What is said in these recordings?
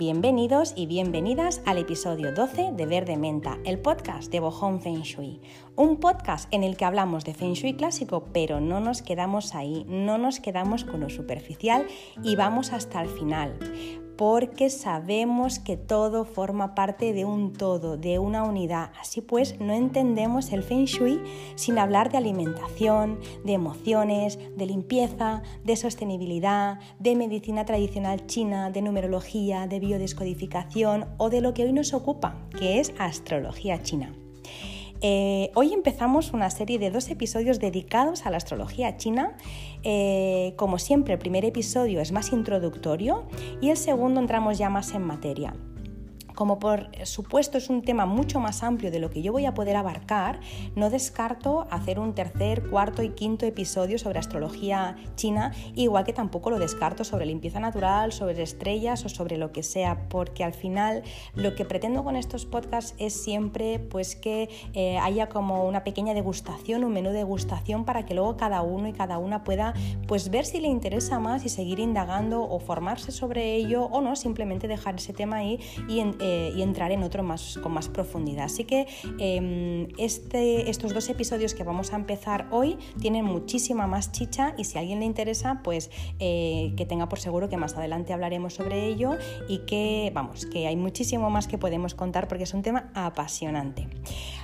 Bienvenidos y bienvenidas al episodio 12 de Verde Menta, el podcast de Bohong Feng Shui. Un podcast en el que hablamos de Feng Shui clásico, pero no nos quedamos ahí, no nos quedamos con lo superficial y vamos hasta el final porque sabemos que todo forma parte de un todo, de una unidad. Así pues, no entendemos el feng shui sin hablar de alimentación, de emociones, de limpieza, de sostenibilidad, de medicina tradicional china, de numerología, de biodescodificación o de lo que hoy nos ocupa, que es astrología china. Eh, hoy empezamos una serie de dos episodios dedicados a la astrología china. Eh, como siempre, el primer episodio es más introductorio y el segundo entramos ya más en materia. Como por supuesto es un tema mucho más amplio de lo que yo voy a poder abarcar, no descarto hacer un tercer, cuarto y quinto episodio sobre astrología china, igual que tampoco lo descarto sobre limpieza natural, sobre estrellas o sobre lo que sea, porque al final lo que pretendo con estos podcasts es siempre pues que eh, haya como una pequeña degustación, un menú de degustación para que luego cada uno y cada una pueda pues ver si le interesa más y seguir indagando o formarse sobre ello o no, simplemente dejar ese tema ahí y en, eh, y entrar en otro más, con más profundidad. Así que em, este, estos dos episodios que vamos a empezar hoy tienen muchísima más chicha y si a alguien le interesa, pues eh, que tenga por seguro que más adelante hablaremos sobre ello y que, vamos, que hay muchísimo más que podemos contar porque es un tema apasionante.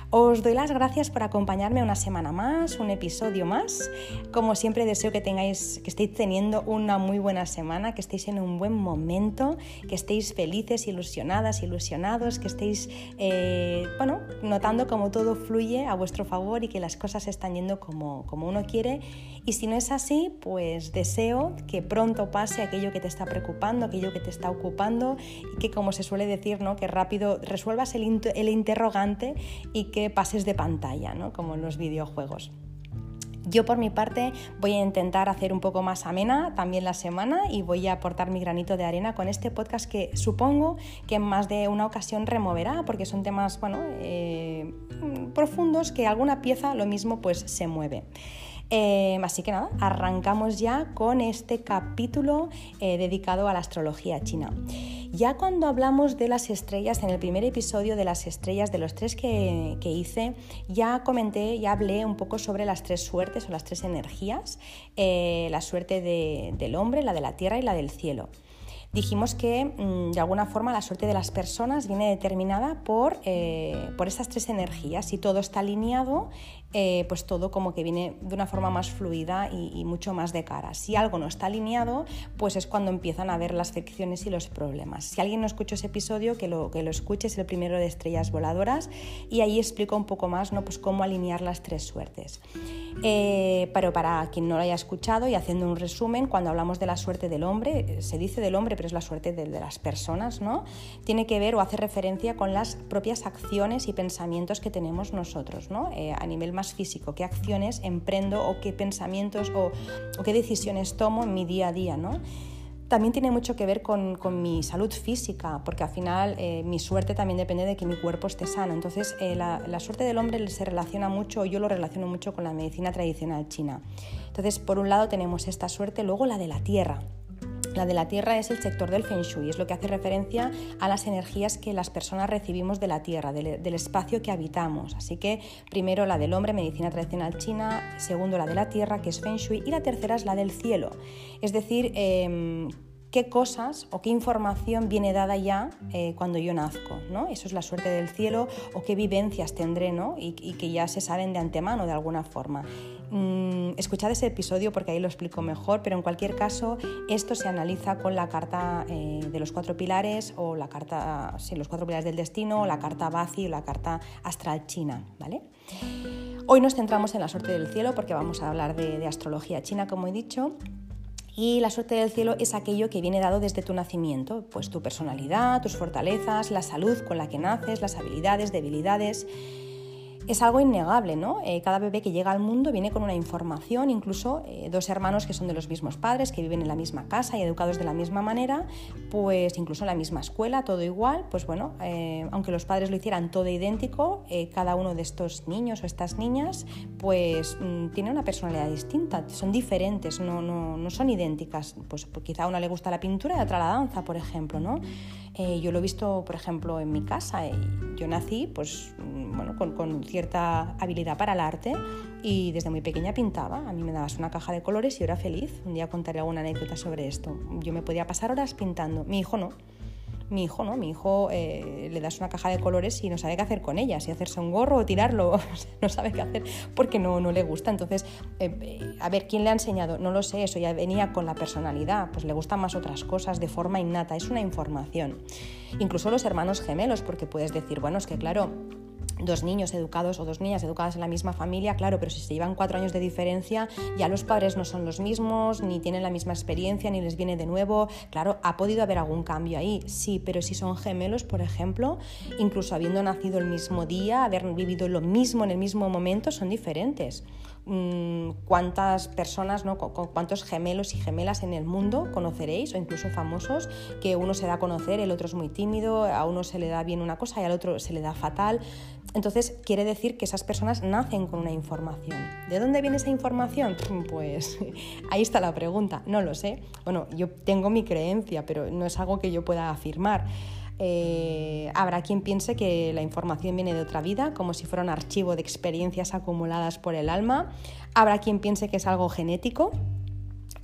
Os doy las gracias por acompañarme una semana más, un episodio más. Como siempre deseo que tengáis, que estéis teniendo una muy buena semana, que estéis en un buen momento, que estéis felices, ilusionadas, ilusionados, que estéis, eh, bueno, notando cómo todo fluye a vuestro favor y que las cosas están yendo como, como uno quiere. Y si no es así, pues deseo que pronto pase aquello que te está preocupando, aquello que te está ocupando y que, como se suele decir, ¿no? que rápido resuelvas el, interrogante y que que pases de pantalla, ¿no? como en los videojuegos. Yo por mi parte voy a intentar hacer un poco más amena también la semana y voy a aportar mi granito de arena con este podcast que supongo que en más de una ocasión removerá porque son temas bueno, eh, profundos que alguna pieza lo mismo pues se mueve. Eh, así que nada, arrancamos ya con este capítulo eh, dedicado a la astrología china. Ya cuando hablamos de las estrellas, en el primer episodio de las estrellas, de los tres que, hice, ya comenté, ya hablé un poco sobre las tres suertes o las tres energías, eh, la suerte del hombre, la de la tierra y la del cielo dijimos que mm, de alguna forma la suerte de las personas viene determinada por, eh, por estas tres energías. Si todo está alineado, eh, pues todo como que viene de una forma más fluida y, mucho más de cara. Si algo no está alineado, pues es cuando empiezan a ver las fricciones y los problemas. Si alguien no escuchó ese episodio, que lo, que lo escuche, es el primero de Estrellas Voladoras y ahí explico un poco más ¿no? pues cómo alinear las tres suertes. Eh, pero para quien no lo haya escuchado y haciendo un resumen, cuando hablamos de la suerte del hombre, se dice del hombre, pero es la suerte de, las personas, ¿no? Tiene que ver o hace referencia con las propias acciones y pensamientos que tenemos nosotros, ¿no? Eh, a nivel más físico, qué acciones emprendo o qué pensamientos o, qué decisiones tomo en mi día a día, ¿no? También tiene mucho que ver con, mi salud física, porque al final eh, mi suerte también depende de que mi cuerpo esté sano. Entonces, eh, la, la, suerte del hombre se relaciona mucho, yo lo relaciono mucho con la medicina tradicional china. Entonces, por un lado tenemos esta suerte, luego la de la tierra. La de la Tierra es el sector del Feng Shui, es lo que hace referencia a las energías que las personas recibimos de la Tierra, del, espacio que habitamos. Así que primero la del hombre, medicina tradicional china, segundo la de la Tierra, que es Feng Shui, y la tercera es la del cielo. Es decir, em, qué cosas o qué información viene dada ya eh, cuando yo nazco, ¿no? Eso es la suerte del cielo o qué vivencias tendré, ¿no? Y, que ya se saben de antemano de alguna forma. Mm, escuchad ese episodio porque ahí lo explico mejor, pero en cualquier caso esto se analiza con la carta eh, de los cuatro pilares o la carta, sí, los cuatro pilares del destino, o la carta Bazi o la carta astral china, ¿vale? Hoy nos centramos en la suerte del cielo porque vamos a hablar de astrología china, como he dicho. Y la suerte del cielo es aquello que viene dado desde tu nacimiento, pues tu personalidad, tus fortalezas, la salud con la que naces, las habilidades, debilidades es algo innegable, ¿no? Eh, cada bebé que llega al mundo viene con una información, incluso eh, dos hermanos que son de los mismos padres, que viven en la misma casa y educados de la misma manera, pues incluso en la misma escuela, todo igual, pues bueno, eh, aunque los padres lo hicieran todo idéntico, cada uno de estos niños o estas niñas, pues mm, tiene una personalidad distinta, son diferentes, no, no, no son idénticas, pues, pues quizá a una le gusta la pintura y a otra la danza, por ejemplo, ¿no? Yo lo he visto, por ejemplo, en mi casa. Yo nací pues, mm, bueno, con, con, cierta habilidad para el arte y desde muy pequeña pintaba. A mí me dabas una caja de colores y era feliz. Un día contaré alguna anécdota sobre esto. Yo me podía pasar horas pintando. Mi hijo no mi hijo, ¿no? Mi hijo eh, le das una caja de colores y no sabe qué hacer con ella, si hacerse un gorro o tirarlo, no sabe qué hacer porque no, no le gusta. Entonces, eh, eh, a ver, ¿quién le ha enseñado? No lo sé, eso ya venía con la personalidad, pues le gustan más otras cosas de forma innata, es una información. Incluso los hermanos gemelos, porque puedes decir, bueno, es que claro, dos niños educados o dos niñas educadas en la misma familia, claro, pero si se llevan cuatro años de diferencia, ya los padres no son los mismos, ni tienen la misma experiencia, ni les viene de nuevo. Claro, ha podido haber algún cambio ahí, sí, pero si son gemelos, por ejemplo, incluso habiendo nacido el mismo día, haber vivido lo mismo en el mismo momento, son diferentes. Mm, cuántas personas, ¿no? cuántos gemelos y gemelas en el mundo conoceréis, o incluso famosos, que uno se da a conocer, el otro es muy tímido, a uno se le da bien una cosa y al otro se le da fatal. Entonces quiere decir que esas personas nacen con una información. ¿De dónde viene esa información? Pues ahí está la pregunta, no lo sé. Bueno, yo tengo mi creencia, pero no es algo que yo pueda afirmar. Eh, habrá quien piense que la información viene de otra vida, como si fuera un archivo de experiencias acumuladas por el alma. Habrá quien piense que es algo genético,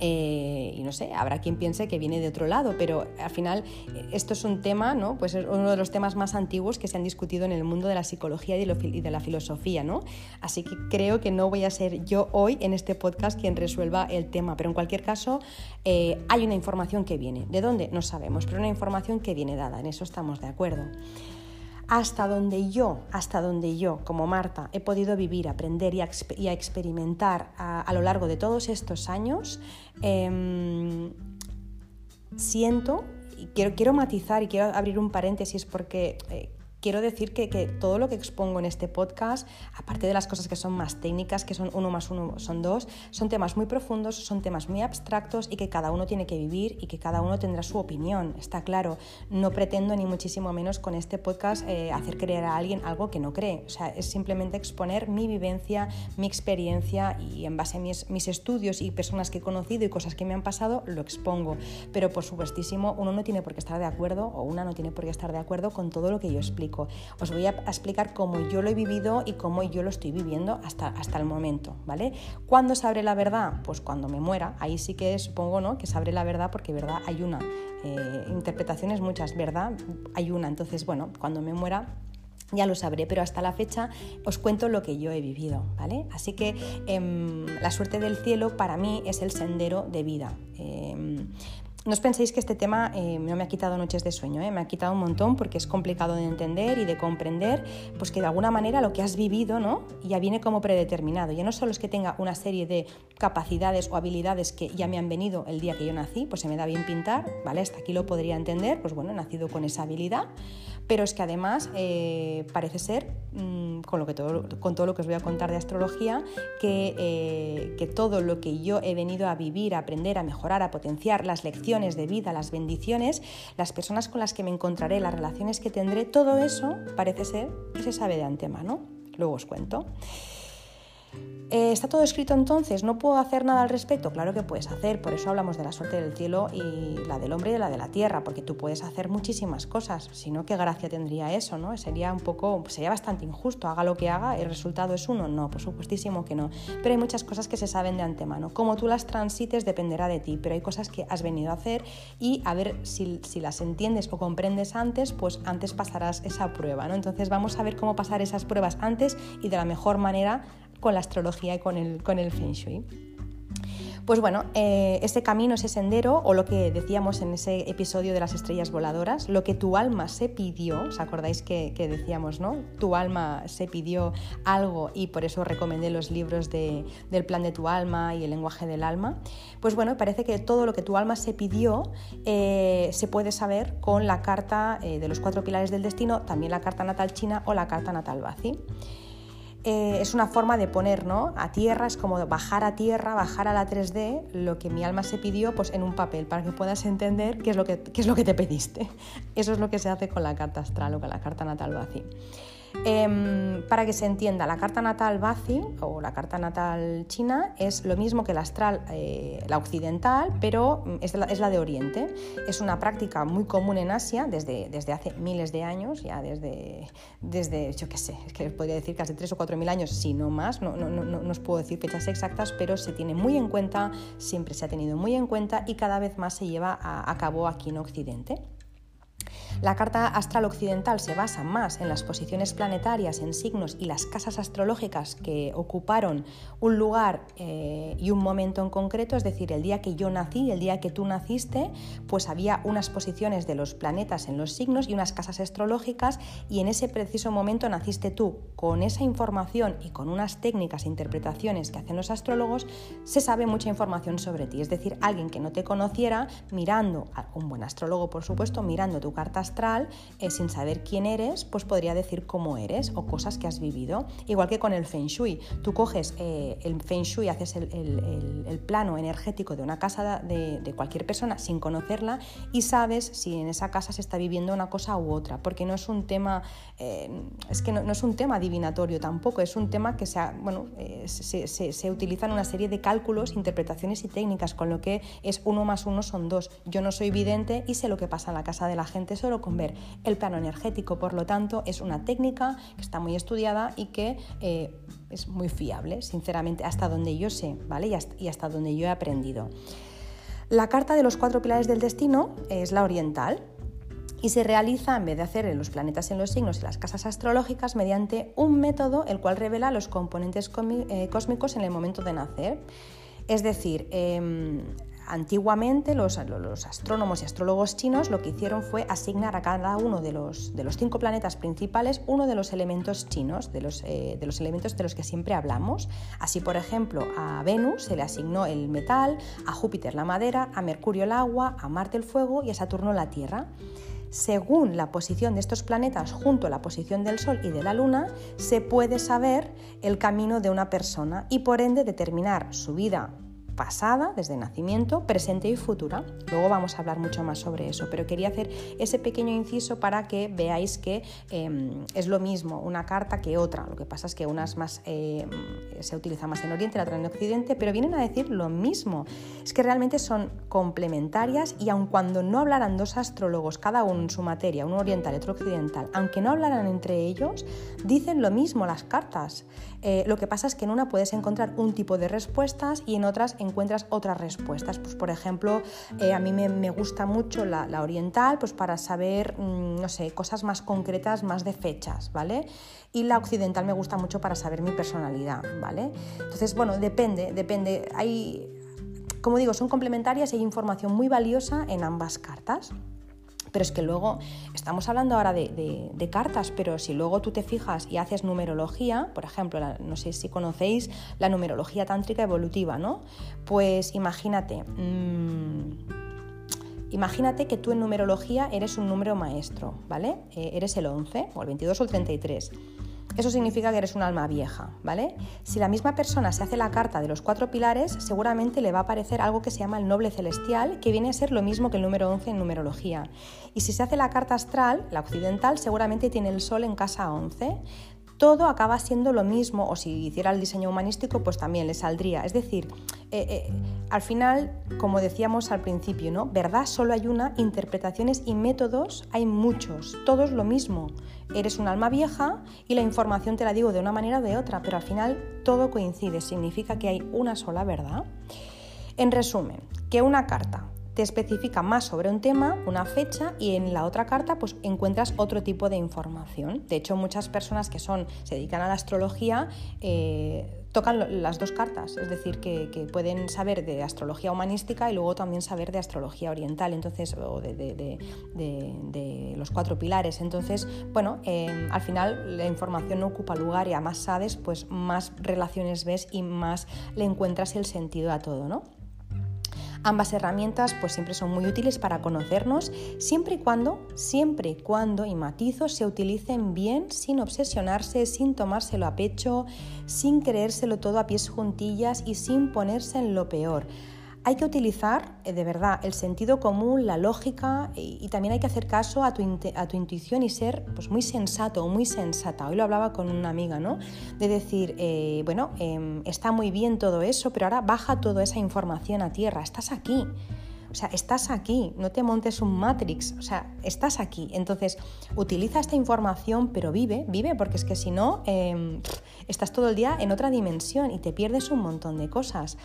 eh, y no sé, habrá quien piense que viene de otro lado, pero al final eh, esto es un tema, ¿no? Pues es uno de los temas más antiguos que se han discutido en el mundo de la psicología y de la filosofía, ¿no? Así que creo que no voy a ser yo hoy en este podcast quien resuelva el tema, pero en cualquier caso eh, hay una información que viene. ¿De dónde? No sabemos, pero una información que viene dada, en eso estamos de acuerdo hasta donde yo, hasta donde yo, como Marta, he podido vivir, aprender y a, experimentar a, lo largo de todos estos años, em, siento, y quiero, quiero matizar y quiero abrir un paréntesis porque eh, quiero decir que, todo lo que expongo en este podcast, aparte de las cosas que son más técnicas, que son uno más uno son dos, son temas muy profundos, son temas muy abstractos y que cada uno tiene que vivir y que cada uno tendrá su opinión, está claro. No pretendo ni muchísimo menos con este podcast eh, hacer creer a alguien algo que no cree, o sea, es simplemente exponer mi vivencia, mi experiencia y en base a mis, mis estudios y personas que he conocido y cosas que me han pasado, lo expongo. Pero por supuestísimo, uno no tiene por qué estar de acuerdo o una no tiene por qué estar de acuerdo con todo lo que yo explico. Os voy a explicar cómo yo lo he vivido y cómo yo lo estoy viviendo hasta, hasta el momento, ¿vale? ¿Cuándo sabré la verdad? Pues cuando me muera. Ahí sí que supongo, ¿no? Que sabré la verdad porque verdad hay una. Eh, interpretaciones muchas, ¿verdad? Hay una. Entonces, bueno, cuando me muera ya lo sabré, pero hasta la fecha os cuento lo que yo he vivido, ¿vale? Así que em, la suerte del cielo para mí es el sendero de vida. Em, no os penséis que este tema eh, no me ha quitado noches de sueño, eh, me ha quitado un montón porque es complicado de entender y de comprender, pues que de alguna manera lo que has vivido ¿no? ya viene como predeterminado. Ya no solo es que tenga una serie de capacidades o habilidades que ya me han venido el día que yo nací, pues se me da bien pintar, ¿vale? Hasta aquí lo podría entender, pues bueno, he nacido con esa habilidad, pero es que además eh, parece ser, mm, con, lo que todo, con todo lo que os voy a contar de astrología, que, eh, que todo lo que yo he venido a vivir, a aprender, a mejorar, a potenciar, las lecciones de vida, las bendiciones, las personas con las que me encontraré, las relaciones que tendré, todo eso parece ser que se sabe de antemano. Luego os cuento. Eh, ¿Está todo escrito entonces? ¿No puedo hacer nada al respecto? Claro que puedes hacer, por eso hablamos de la suerte del cielo y la del hombre y la de la tierra, porque tú puedes hacer muchísimas cosas, si no, ¿qué gracia tendría eso? ¿no? Sería un poco, sería bastante injusto, haga lo que haga, el resultado es uno, no, por supuestísimo que no, pero hay muchas cosas que se saben de antemano, como tú las transites dependerá de ti, pero hay cosas que has venido a hacer y a ver si, si las entiendes o comprendes antes, pues antes pasarás esa prueba, ¿no? Entonces vamos a ver cómo pasar esas pruebas antes y de la mejor manera con la astrología y con el, con el Feng Shui. Pues bueno, eh, ese camino, ese sendero, o lo que decíamos en ese episodio de las estrellas voladoras, lo que tu alma se pidió, ¿os acordáis que, decíamos, no? Tu alma se pidió algo y por eso recomendé los libros del plan de tu alma y el lenguaje del alma. Pues bueno, parece que todo lo que tu alma se pidió eh, se puede saber con la carta eh, de los cuatro pilares del destino, también la carta natal china o la carta natal Bazi. Eh, es una forma de poner ¿no? a tierra, es como bajar a tierra, bajar a la 3D lo que mi alma se pidió pues, en un papel para que puedas entender qué es, lo que, qué es lo que te pediste. Eso es lo que se hace con la carta astral o con la carta natal Bazi. Em, para que se entienda, la carta natal Bazi o la carta natal china es lo mismo que la astral, eh, la occidental, pero es la, es la, de Oriente. Es una práctica muy común en Asia desde, desde hace miles de años, ya desde, desde yo qué sé, es que podría decir casi tres o cuatro mil años, si no más, no, no, no, no os puedo decir fechas exactas, pero se tiene muy en cuenta, siempre se ha tenido muy en cuenta y cada vez más se lleva a, a cabo aquí en Occidente. La carta astral occidental se basa más en las posiciones planetarias, en signos y las casas astrológicas que ocuparon un lugar eh, y un momento en concreto, es decir, el día que yo nací, el día que tú naciste, pues había unas posiciones de los planetas en los signos y unas casas astrológicas y en ese preciso momento naciste tú. Con esa información y con unas técnicas e interpretaciones que hacen los astrólogos, se sabe mucha información sobre ti. Es decir, alguien que no te conociera, mirando, un buen astrólogo por supuesto, mirando tu carta astral, eh, sin saber quién eres, pues podría decir cómo eres o cosas que has vivido. Igual que con el Feng Shui. Tú coges eh, el Feng Shui, haces el, plano energético de una casa de, cualquier persona sin conocerla y sabes si en esa casa se está viviendo una cosa u otra, porque no es un tema, eh, es que no, es un tema adivinatorio tampoco, es un tema que se, bueno, se, se utilizan una serie de cálculos, interpretaciones y técnicas, con lo que es uno más uno son dos. Yo no soy vidente y sé lo que pasa en la casa de la gente solo con ver el plano energético. Por lo tanto, es una técnica que está muy estudiada y que eh, es muy fiable, sinceramente, hasta donde yo sé, ¿vale? Y hasta, y hasta donde yo he aprendido. La carta de los cuatro pilares del destino es la oriental, y se realiza, en vez de hacer en los planetas en los signos y las casas astrológicas, mediante un método el cual revela los componentes eh, cósmicos en el momento de nacer. Es decir, em, Antiguamente los, astrónomos y astrólogos chinos lo que hicieron fue asignar a cada uno de los, cinco planetas principales uno de los elementos chinos, eh, de los elementos de los que siempre hablamos. Así, por ejemplo, a Venus se le asignó el metal, a Júpiter la madera, a Mercurio el agua, a Marte el fuego y a Saturno la tierra. Según la posición de estos planetas junto a la posición del Sol y de la Luna, se puede saber el camino de una persona y por ende determinar su vida pasada, desde nacimiento, presente y futura. Luego vamos a hablar mucho más sobre eso, pero quería hacer ese pequeño inciso para que veáis que em, es lo mismo una carta que otra. Lo que pasa es que una más, em, se utiliza más en Oriente, la otra en Occidente, pero vienen a decir lo mismo. Es que realmente son complementarias y aun cuando no hablaran dos astrólogos, cada uno en su materia, uno oriental y otro occidental, aunque no hablaran entre ellos, dicen lo mismo las cartas. Eh, lo que pasa es que en una puedes encontrar un tipo de respuestas y en otras encuentras otras respuestas. Pues, por ejemplo, eh, a mí me, gusta mucho la, oriental pues, para saber, mm, no sé, cosas más concretas, más de fechas, ¿vale? Y la occidental me gusta mucho para saber mi personalidad, ¿vale? Entonces, bueno, depende, depende. Hay, como digo, son complementarias y hay información muy valiosa en ambas cartas. Pero es que luego estamos hablando ahora de, cartas, pero si luego tú te fijas y haces numerología, por ejemplo, no sé si conocéis la numerología tántrica evolutiva, ¿no? Pues imagínate. Mm, imagínate que tú en numerología eres un número maestro, ¿vale? Eh, eres el 11 o el 22 o el 33. Eso significa que eres un alma vieja, ¿vale? Si la misma persona se hace la carta de los cuatro pilares, seguramente le va a aparecer algo que se llama el noble celestial, que viene a ser lo mismo que el número 11 en numerología. Y si se hace la carta astral, la occidental, seguramente tiene el sol en casa 11 todo acaba siendo lo mismo, o si hiciera el diseño humanístico, pues también le saldría. Es decir, eh, eh, al final, como decíamos al principio, ¿no? Verdad solo hay una, interpretaciones y métodos hay muchos, todos lo mismo. Eres un alma vieja y la información te la digo de una manera o de otra, pero al final todo coincide, significa que hay una sola verdad. En resumen, que una carta te especifica más sobre un tema, una fecha y en la otra carta pues encuentras otro tipo de información. De hecho, muchas personas que son, se dedican a la astrología eh, tocan las dos cartas, es decir, que, pueden saber de astrología humanística y luego también saber de astrología oriental, entonces, o de, los cuatro pilares. Entonces, bueno, em, al final la información no ocupa lugar y a más sabes, pues más relaciones ves y más le encuentras el sentido a todo, ¿no? Ambas herramientas pues siempre son muy útiles para conocernos, siempre y cuando, siempre y cuando, y matizo, se utilicen bien, sin obsesionarse, sin tomárselo a pecho, sin creérselo todo a pies juntillas y sin ponerse en lo peor. Hay que utilizar eh, de verdad el sentido común, la lógica y, también hay que hacer caso a tu, intuición y ser pues, muy sensato o muy sensata. Hoy lo hablaba con una amiga, ¿no? De decir, eh, bueno, em, está muy bien todo eso, pero ahora baja toda esa información a tierra, estás aquí. O sea, estás aquí, no te montes un Matrix, o sea, estás aquí. Entonces, utiliza esta información, pero vive, vive, porque es que si no, em, estás todo el día en otra dimensión y te pierdes un montón de cosas.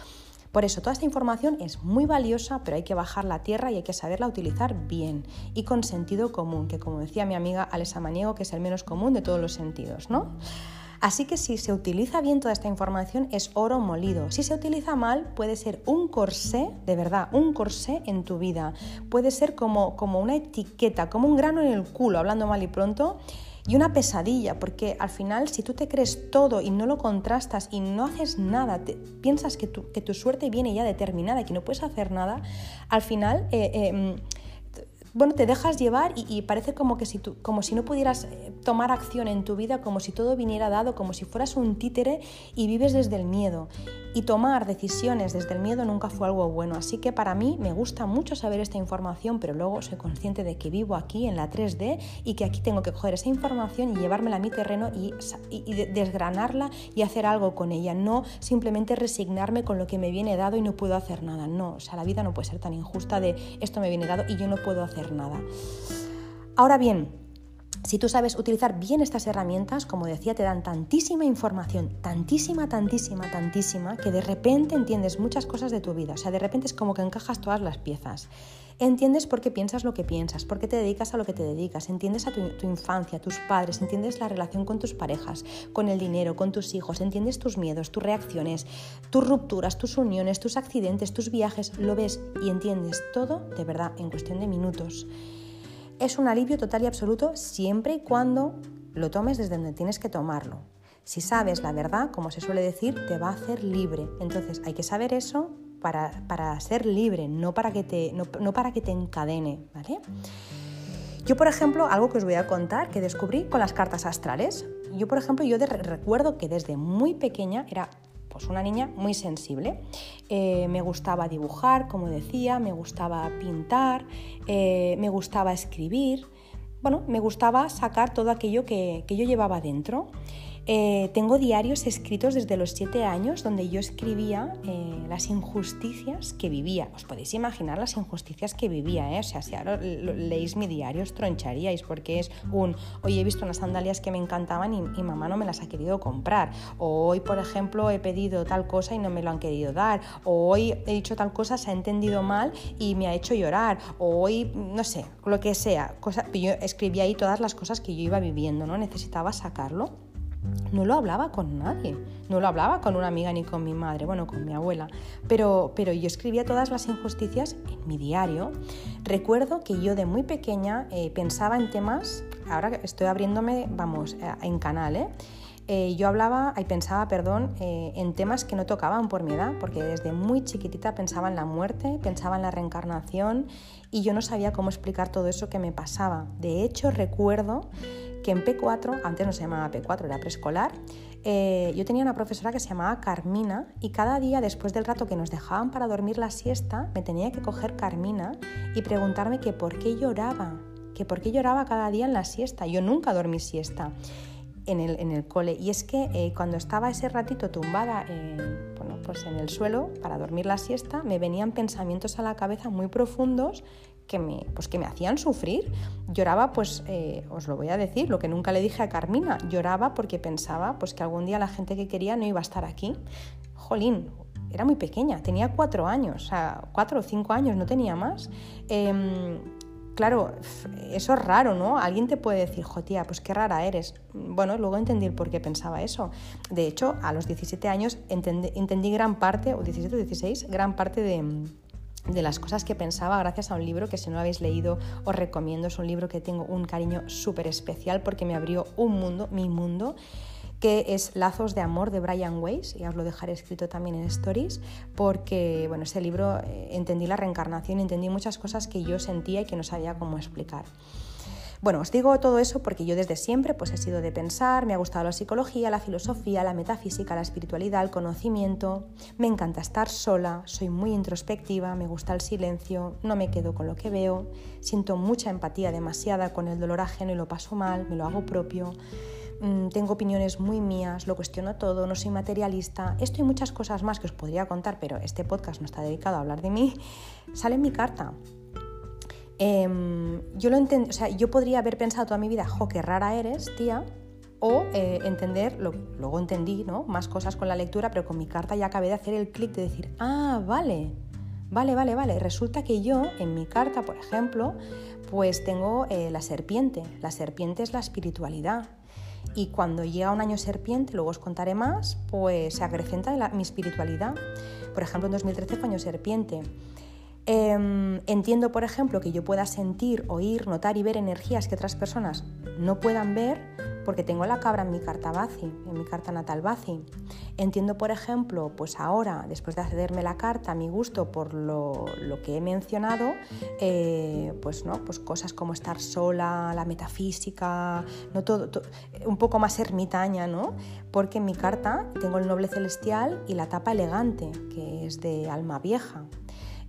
Por eso, toda esta información es muy valiosa, pero hay que bajar la tierra y hay que saberla utilizar bien y con sentido común, que como decía mi amiga Alesa Maniego, que es el menos común de todos los sentidos, ¿no? Así que si se utiliza bien toda esta información es oro molido. Si se utiliza mal puede ser un corsé, de verdad, un corsé en tu vida. Puede ser como, como una etiqueta, como un grano en el culo, hablando mal y pronto y una pesadilla, porque al final si tú te crees todo y no lo contrastas y no haces nada, piensas que tu, que tu, suerte viene ya determinada y que no puedes hacer nada, al final... Eh, eh, bueno, te dejas llevar y, parece como, que si tú, como si no pudieras eh, tomar acción en tu vida, como si todo viniera dado, como si fueras un títere y vives desde el miedo. Y tomar decisiones desde el miedo nunca fue algo bueno. Así que para mí me gusta mucho saber esta información, pero luego soy consciente de que vivo aquí en la 3D y que aquí tengo que coger esa información y llevármela a mi terreno y, desgranarla y hacer algo con ella. No simplemente resignarme con lo que me viene dado y no puedo hacer nada. No, o sea, la vida no puede ser tan injusta de esto me viene dado y yo no puedo hacer nada. Ahora bien, si tú sabes utilizar bien estas herramientas, como decía, te dan tantísima información, tantísima, tantísima, tantísima, que de repente entiendes muchas cosas de tu vida. O sea, de repente es como que encajas todas las piezas. Entiendes por qué piensas lo que piensas, por qué te dedicas a lo que te dedicas, entiendes a tu, tu infancia, tus padres, entiendes la relación con tus parejas, con el dinero, con tus hijos, entiendes tus miedos, tus reacciones, tus rupturas, tus uniones, tus accidentes, tus viajes, lo ves y entiendes todo de verdad en cuestión de minutos. Es un alivio total y absoluto siempre y cuando lo tomes desde donde tienes que tomarlo. Si sabes la verdad, como se suele decir, te va a hacer libre. Entonces hay que saber eso para, ser libre, no para, que te, no, para que te encadene. ¿vale? Yo, por ejemplo, algo que os voy a contar que descubrí con las cartas astrales. Yo, por ejemplo, yo recuerdo que desde muy pequeña era pues una niña muy sensible. Eh, me gustaba dibujar, como decía, me gustaba pintar, eh, me gustaba escribir. Bueno, me gustaba sacar todo aquello que, que yo llevaba dentro. Eh, tengo diarios escritos desde los siete años donde yo escribía eh, las injusticias que vivía. Os podéis imaginar las injusticias que vivía, ¿eh? O sea, si ahora leéis mi diario os troncharíais porque es un, hoy he visto unas sandalias que me encantaban y, y, mamá no me las ha querido comprar. O hoy, por ejemplo, he pedido tal cosa y no me lo han querido dar. O hoy he dicho tal cosa, se ha entendido mal y me ha hecho llorar. O hoy, no sé, lo que sea. Yo escribía ahí todas las cosas que yo iba viviendo, ¿no? Necesitaba sacarlo no lo hablaba con nadie, no lo hablaba con una amiga ni con mi madre, bueno, con mi abuela, pero, pero yo escribía todas las injusticias en mi diario. Recuerdo que yo de muy pequeña eh, pensaba en temas, ahora estoy abriéndome, vamos, eh, en canal, ¿eh? yo hablaba y pensaba, perdón, en temas que no tocaban por mi edad, porque desde muy chiquitita pensaba en la muerte, pensaba en la reencarnación y yo no sabía cómo explicar todo eso que me pasaba. De hecho, recuerdo que en P4, antes no se llamaba P4, era preescolar, eh, yo tenía una profesora que se llamaba Carmina y cada día después del rato que nos dejaban para dormir la siesta, me tenía que coger Carmina y preguntarme que por qué lloraba, que por qué lloraba cada día en la siesta. Yo nunca dormí siesta. En el, en el, cole. Y es que eh, cuando estaba ese ratito tumbada bueno, pues en el suelo para dormir la siesta, me venían pensamientos a la cabeza muy profundos que me, pues que me hacían sufrir. Lloraba, pues eh, os lo voy a decir, lo que nunca le dije a Carmina, lloraba porque pensaba pues, que algún día la gente que quería no iba a estar aquí. Jolín, era muy pequeña, tenía cuatro años, o sea, cuatro o cinco años, no tenía más. Em, claro, eso es raro, ¿no? Alguien te puede decir, jotía, pues qué rara eres. Bueno, luego entendí el por qué pensaba eso. De hecho, a los 17 años entendí, entendí gran parte, o 17 o 16, gran parte de de las cosas que pensaba gracias a un libro que si no lo habéis leído os recomiendo. Es un libro que tengo un cariño súper especial porque me abrió un mundo, mi mundo, que es Lazos de Amor de Brian Weiss, y os lo dejaré escrito también en Stories, porque bueno, ese libro eh, entendí la reencarnación, entendí muchas cosas que yo sentía y que no sabía cómo explicar. Bueno, os digo todo eso porque yo desde siempre pues, he sido de pensar, me ha gustado la psicología, la filosofía, la metafísica, la espiritualidad, el conocimiento, me encanta estar sola, soy muy introspectiva, me gusta el silencio, no me quedo con lo que veo, siento mucha empatía demasiada con el dolor ajeno y lo paso mal, me lo hago propio. Mm, tengo opiniones muy mías, lo cuestiono todo, no soy materialista, esto y muchas cosas más que os podría contar, pero este podcast no está dedicado a hablar de mí, sale en mi carta. Em, yo lo o sea, yo podría haber pensado toda mi vida, jo, qué rara eres, tía, o eh, entender, lo, luego entendí ¿no? más cosas con la lectura, pero con mi carta ya acabé de hacer el clic de decir, ah, vale, vale, vale, vale. Resulta que yo en mi carta, por ejemplo, pues tengo eh, la serpiente. La serpiente es la espiritualidad. Y cuando llega un año serpiente, luego os contaré más, pues se acrecenta mi espiritualidad. Por ejemplo, en 2013 fue año serpiente. Em, entiendo, por ejemplo, que yo pueda sentir, oír, notar y ver energías que otras personas no puedan ver porque tengo la cabra en mi carta Bazi, en mi carta natal Bazi. Entiendo, por ejemplo, pues ahora, después de accederme la carta, mi gusto por lo, que he mencionado, eh, pues, ¿no? pues cosas como estar sola, la metafísica, no todo, un poco más ermitaña, ¿no? porque en mi carta tengo el noble celestial y la tapa elegante, que es de alma vieja.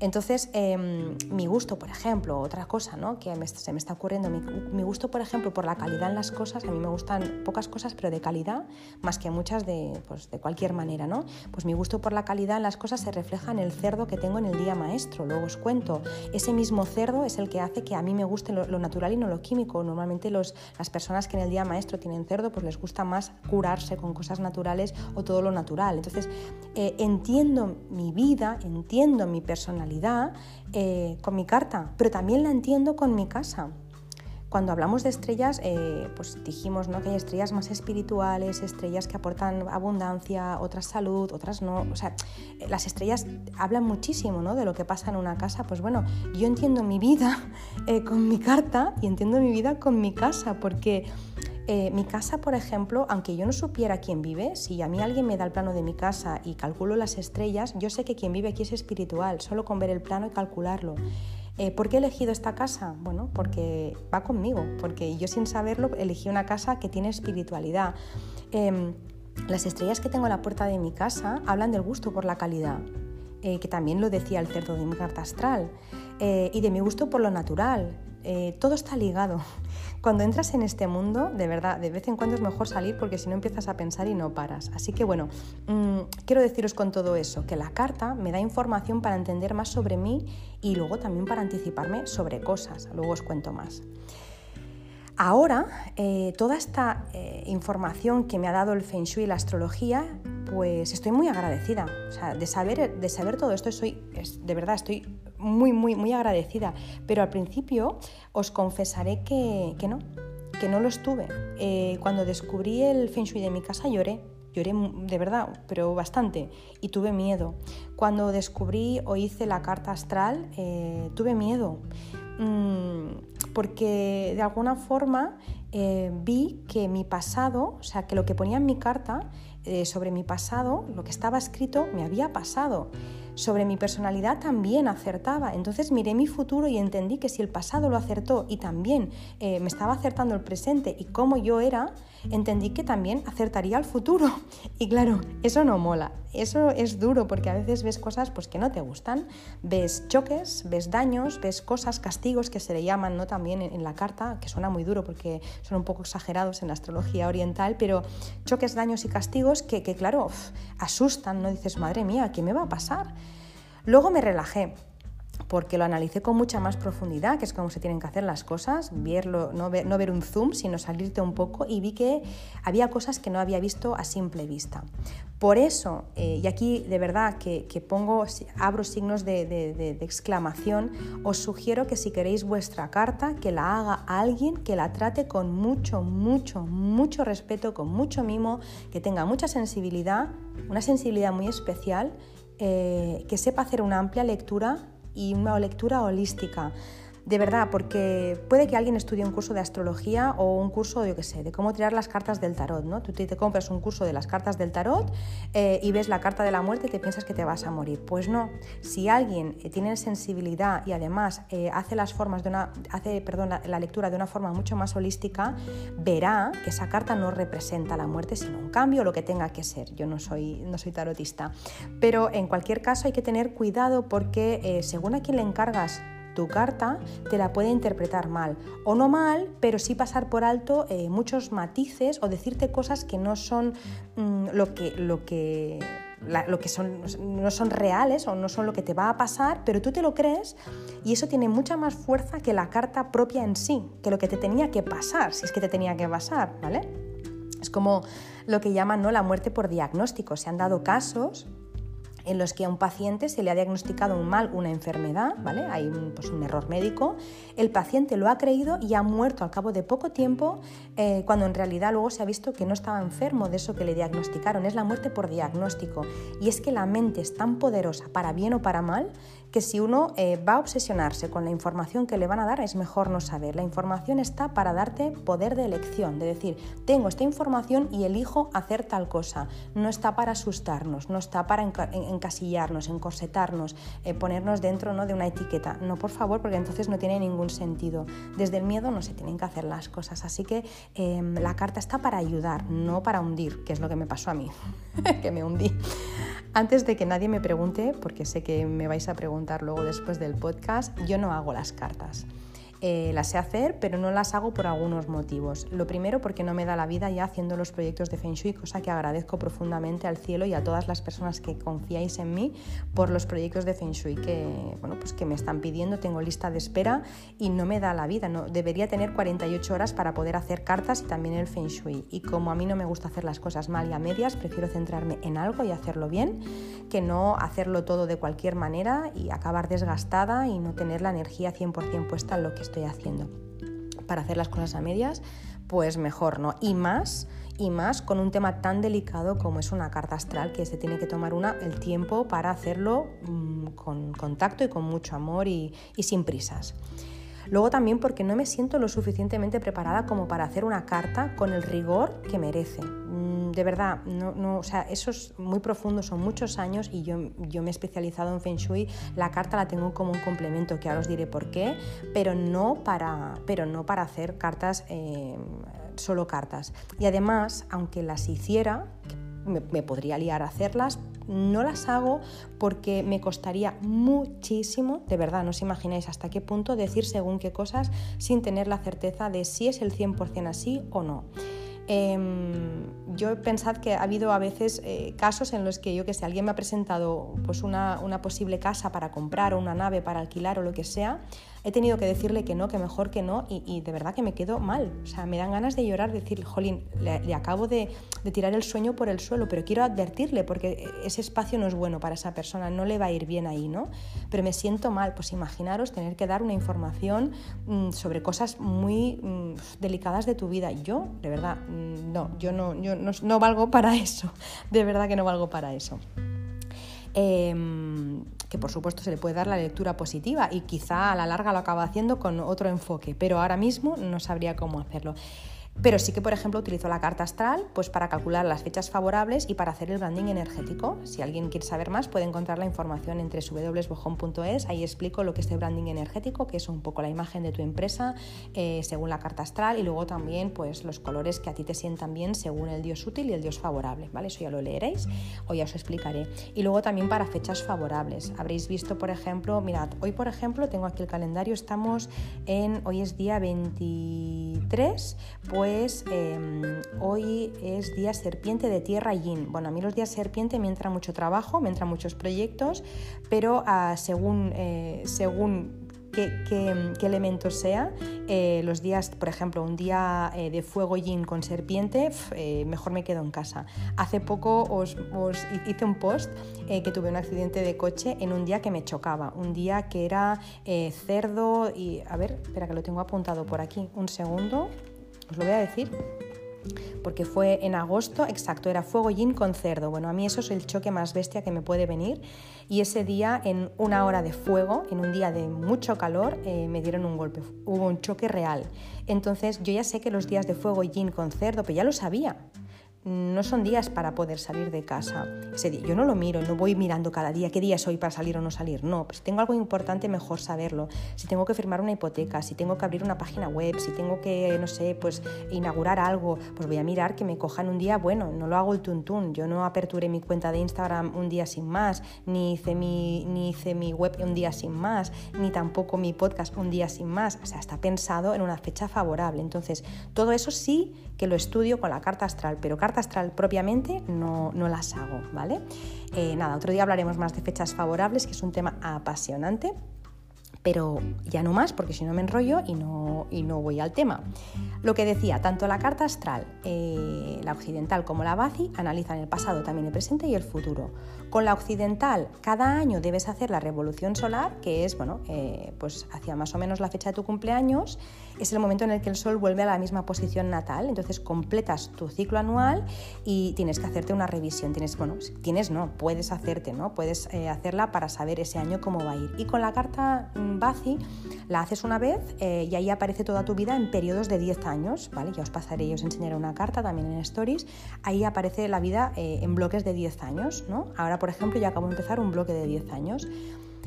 Entonces, em, mi gusto, por ejemplo, otra cosa ¿no? que se me está ocurriendo, mi, gusto, por ejemplo, por la calidad en las cosas, a mí me gustan pocas cosas, pero de calidad, más que muchas de, pues, de cualquier manera, ¿no? Pues mi gusto por la calidad en las cosas se refleja en el cerdo que tengo en el día maestro. Luego os cuento, ese mismo cerdo es el que hace que a mí me guste lo, natural y no lo químico. Normalmente los, las personas que en el día maestro tienen cerdo, pues les gusta más curarse con cosas naturales o todo lo natural. Entonces, eh, entiendo mi vida, entiendo mi personalidad, eh, con mi carta, pero también la entiendo con mi casa. Cuando hablamos de estrellas, eh, pues dijimos ¿no? que hay estrellas más espirituales, estrellas que aportan abundancia, otras salud, otras no. O sea, las estrellas hablan muchísimo ¿no? de lo que pasa en una casa. Pues bueno, yo entiendo mi vida eh, con mi carta y entiendo mi vida con mi casa, porque eh, mi casa, por ejemplo, aunque yo no supiera quién vive, si a mí alguien me da el plano de mi casa y calculo las estrellas, yo sé que quien vive aquí es espiritual, solo con ver el plano y calcularlo. Eh, ¿Por qué he elegido esta casa? Bueno, porque va conmigo, porque yo sin saberlo elegí una casa que tiene espiritualidad. Em, las estrellas que tengo a la puerta de mi casa hablan del gusto por la calidad, eh, que también lo decía el cerdo de mi carta astral, y de mi gusto por lo natural. todo está ligado. Cuando entras en este mundo, de verdad, de vez en cuando es mejor salir porque si no empiezas a pensar y no paras. Así que bueno, mm, quiero deciros con todo eso que la carta me da información para entender más sobre mí y luego también para anticiparme sobre cosas. Luego os cuento más. Ahora, eh, toda esta eh, información que me ha dado el Feng Shui y la astrología, pues estoy muy agradecida. O sea, de saber, de saber todo esto, soy, de verdad, estoy muy, muy, muy agradecida. Pero al principio os confesaré que, no, que no lo estuve. Eh, cuando descubrí el Feng Shui de mi casa lloré, lloré de verdad, pero bastante, y tuve miedo. Cuando descubrí o hice la carta astral, tuve miedo, mm, porque de alguna forma eh, vi que mi pasado, o sea, que lo que ponía en mi carta sobre mi pasado, lo que estaba escrito, me había pasado sobre mi personalidad también acertaba. Entonces miré mi futuro y entendí que si el pasado lo acertó y también eh, me estaba acertando el presente y cómo yo era, entendí que también acertaría el futuro. Y claro, eso no mola, eso es duro porque a veces ves cosas pues, que no te gustan, ves choques, ves daños, ves cosas, castigos que se le llaman ¿no? también en, la carta, que suena muy duro porque son un poco exagerados en la astrología oriental, pero choques, daños y castigos que, claro, asustan, ¿no? Dices, madre mía, ¿qué me va a pasar? Luego me relajé porque lo analicé con mucha más profundidad, que es cómo se tienen que hacer las cosas, verlo, no, ver, un zoom, sino salirte un poco y vi que había cosas que no había visto a simple vista. Por eso, eh, y aquí de verdad que, pongo, abro signos de, exclamación, os sugiero que si queréis vuestra carta, que la haga alguien que la trate con mucho, mucho, mucho respeto, con mucho mimo, que tenga mucha sensibilidad, una sensibilidad muy especial eh, que sepa hacer una amplia lectura y una lectura holística. De verdad, porque puede que alguien estudie un curso de astrología o un curso, yo qué sé, de cómo tirar las cartas del tarot, ¿no? Tú te, compras un curso de las cartas del tarot eh, y ves la carta de la muerte y te piensas que te vas a morir. Pues no, si alguien eh, tiene sensibilidad y además eh, hace las formas de una, hace, perdón, la, lectura de una forma mucho más holística, verá que esa carta no representa la muerte, sino un cambio, lo que tenga que ser. Yo no soy, no soy tarotista, pero en cualquier caso hay que tener cuidado porque según a quién le encargas tu carta te la puede interpretar mal. O no mal, pero sí pasar por alto eh, muchos matices o decirte cosas que no son mm, lo que... Lo que lo que son, no son reales o no son lo que te va a pasar, pero tú te lo crees y eso tiene mucha más fuerza que la carta propia en sí, que lo que te tenía que pasar, si es que te tenía que pasar, ¿vale? Es como lo que llaman ¿no? la muerte por diagnóstico. Se han dado casos en los que a un paciente se le ha diagnosticado un mal, una enfermedad, ¿vale? Hay un, pues, un error médico, el paciente lo ha creído y ha muerto al cabo de poco tiempo, eh, cuando en realidad luego se ha visto que no estaba enfermo de eso que le diagnosticaron, es la muerte por diagnóstico. Y es que la mente es tan poderosa, para bien o para mal, que si uno eh, va a obsesionarse con la información que le van a dar, es mejor no saber. La información está para darte poder de elección, de decir, tengo esta información y elijo hacer tal cosa. No está para asustarnos, no está para encasillarnos, encorsetarnos, eh, ponernos dentro ¿no? de una etiqueta. No, por favor, porque entonces no tiene ningún sentido. Desde el miedo no se tienen que hacer las cosas. Así que em, la carta está para ayudar, no para hundir, que es lo que me pasó a mí, que me hundí. Antes de que nadie me pregunte, porque sé que me vais a preguntar luego después del podcast, yo no hago las cartas. Eh, las sé hacer, pero no las hago por algunos motivos. Lo primero, porque no me da la vida ya haciendo los proyectos de Feng Shui, cosa que agradezco profundamente al cielo y a todas las personas que confiáis en mí por los proyectos de Feng Shui que, bueno, pues que me están pidiendo. Tengo lista de espera y no me da la vida. No, debería tener 48 horas para poder hacer cartas y también el Feng Shui. Y como a mí no me gusta hacer las cosas mal y a medias, prefiero centrarme en algo y hacerlo bien, que no hacerlo todo de cualquier manera y acabar desgastada y no tener la energía 100% puesta en lo que estoy haciendo. Para hacer las cosas a medias, pues mejor, ¿no? Y más, y más con un tema tan delicado como es una carta astral, que se tiene que tomar una, el tiempo para hacerlo mm, con contacto y con mucho amor y, y sin prisas. Luego también porque no me siento lo suficientemente preparada como para hacer una carta con el rigor que merece de verdad, no, no, o sea, eso es muy profundo, son muchos años y yo, yo me he especializado en Feng Shui. La carta la tengo como un complemento, que ahora os diré por qué, pero no para, pero no para hacer cartas, eh, solo cartas. Y además, aunque las hiciera, me, podría liar a hacerlas, no las hago porque me costaría muchísimo, de verdad, no os imagináis hasta qué punto decir según qué cosas sin tener la certeza de si es el 100% así o no. Em, yo he pensado que ha habido a veces eh, casos en los que yo que sé, alguien me ha presentado pues una, una, posible casa para comprar o una nave para alquilar o lo que sea he tenido que decirle que no, que mejor que no, y, de verdad que me quedo mal. O sea, me dan ganas de llorar, decir, jolín, le, acabo de, tirar el sueño por el suelo, pero quiero advertirle porque ese espacio no es bueno para esa persona, no le va a ir bien ahí, ¿no? Pero me siento mal, pues imaginaros tener que dar una información mm, sobre cosas muy mm, delicadas de tu vida. Yo, de verdad, mm, no, yo no, yo no valgo para eso, de verdad que no valgo para eso. Em, que por supuesto se le puede dar la lectura positiva y quizá a la larga lo acaba haciendo con otro enfoque, pero ahora mismo no sabría cómo hacerlo. Pero sí que, por ejemplo, utilizo la carta astral pues, para calcular las fechas favorables y para hacer el branding energético. Si alguien quiere saber más, puede encontrar la información entre www.bojón.es. Ahí explico lo que es el branding energético, que es un poco la imagen de tu empresa eh, según la carta astral y luego también pues, los colores que a ti te sientan bien según el dios útil y el dios favorable. ¿vale? Eso ya lo leeréis o ya os explicaré. Y luego también para fechas favorables. Habréis visto, por ejemplo, mirad, hoy por ejemplo tengo aquí el calendario, estamos en, hoy es día 23, pues pues hoy es día serpiente de tierra yin. Bueno, a mí los días serpiente me entra mucho trabajo, me entran muchos proyectos, pero ah, según, eh, según qué, elemento sea. Eh, los días, por ejemplo, un día eh, de fuego yin con serpiente, mejor me quedo en casa. Hace poco os, hice un post que tuve un accidente de coche en un día que me chocaba, un día que era cerdo y, a ver, espera que lo tengo apuntado por aquí, un segundo os lo voy a decir. porque fue en agosto, exacto, era fuego yin con cerdo. Bueno, a mí eso es el choque más bestia que me puede venir. Y ese día, en una hora de fuego, en un día de mucho calor, eh, me dieron un golpe. Hubo un choque real. Entonces, yo ya sé que los días de fuego yin con cerdo, pero ya lo sabía no son días para poder salir de casa. Ese día, yo no lo miro, no voy mirando cada día qué día es hoy para salir o no salir. No, pues si tengo algo importante, mejor saberlo. Si tengo que firmar una hipoteca, si tengo que abrir una página web, si tengo que, no sé, pues inaugurar algo, pues voy a mirar que me cojan un día bueno. No lo hago el tuntún. Yo no aperturé mi cuenta de Instagram un día sin más, ni hice mi, ni hice mi web un día sin más, ni tampoco mi podcast un día sin más. O sea, está pensado en una fecha favorable. Entonces, todo eso sí que lo estudio con la carta astral, pero carta astral propiamente no, no las hago, ¿vale? Eh, nada, otro día hablaremos más de fechas favorables, que es un tema apasionante pero ya no más porque si no me enrollo y no, y no voy al tema. Lo que decía, tanto la carta astral, eh, la occidental como la Bazi, analizan el pasado, también el presente y el futuro. Con la occidental, cada año debes hacer la revolución solar, que es, bueno, eh, pues hacia más o menos la fecha de tu cumpleaños, es el momento en el que el Sol vuelve a la misma posición natal, entonces completas tu ciclo anual y tienes que hacerte una revisión. Tienes, bueno, tienes no, puedes hacerte, ¿no? Puedes eh, hacerla para saber ese año cómo va a ir. Y con la carta Bazi la haces una vez eh, y ahí aparece toda tu vida en periodos de 10 años, ¿vale? Ya os pasaré y os enseñaré una carta también en Stories. Ahí aparece la vida eh, en bloques de 10 años, ¿no? Ahora, por ejemplo, ya acabo de empezar un bloque de 10 años.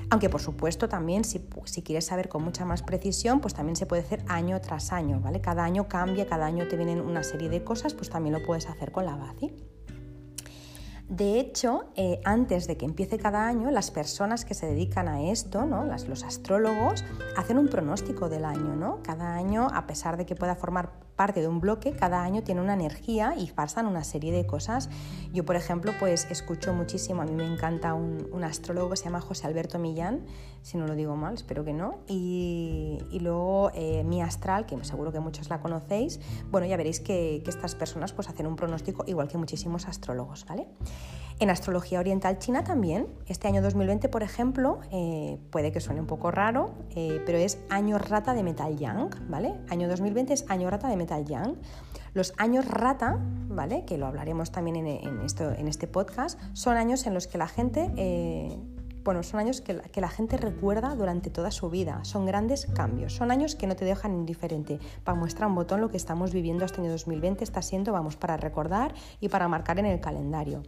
Aunque por supuesto también si, quieres saber con mucha más precisión, pues también se puede hacer año tras año, ¿vale? Cada año cambia, cada año te vienen una serie de cosas, pues también lo puedes hacer con la BACI. De hecho, eh, antes de que empiece cada año, las personas que se dedican a esto, ¿no? los astrólogos, hacen un pronóstico del año. ¿no? Cada año, a pesar de que pueda formar parte de un bloque, cada año tiene una energía y pasan una serie de cosas. Yo, por ejemplo, pues escucho muchísimo, a mí me encanta un, astrólogo que se llama José Alberto Millán, si no lo digo mal, espero que no, y, luego eh, Mi Astral, que seguro que muchos la conocéis, bueno, ya veréis que, estas personas pues hacen un pronóstico igual que muchísimos astrólogos, ¿vale? En astrología oriental china también, este año 2020, por ejemplo, eh, puede que suene un poco raro, eh, pero es año rata de metal yang, ¿vale? Año 2020 es año rata de metal yang. Los años rata, ¿vale? Que lo hablaremos también en, esto, en este podcast, son años en los que la gente... bueno, son años que la, gente recuerda durante toda su vida. Son grandes cambios. Son años que no te dejan indiferente. Para muestra un botón lo que estamos viviendo este año 2020 está siendo, vamos, para recordar y para marcar en el calendario.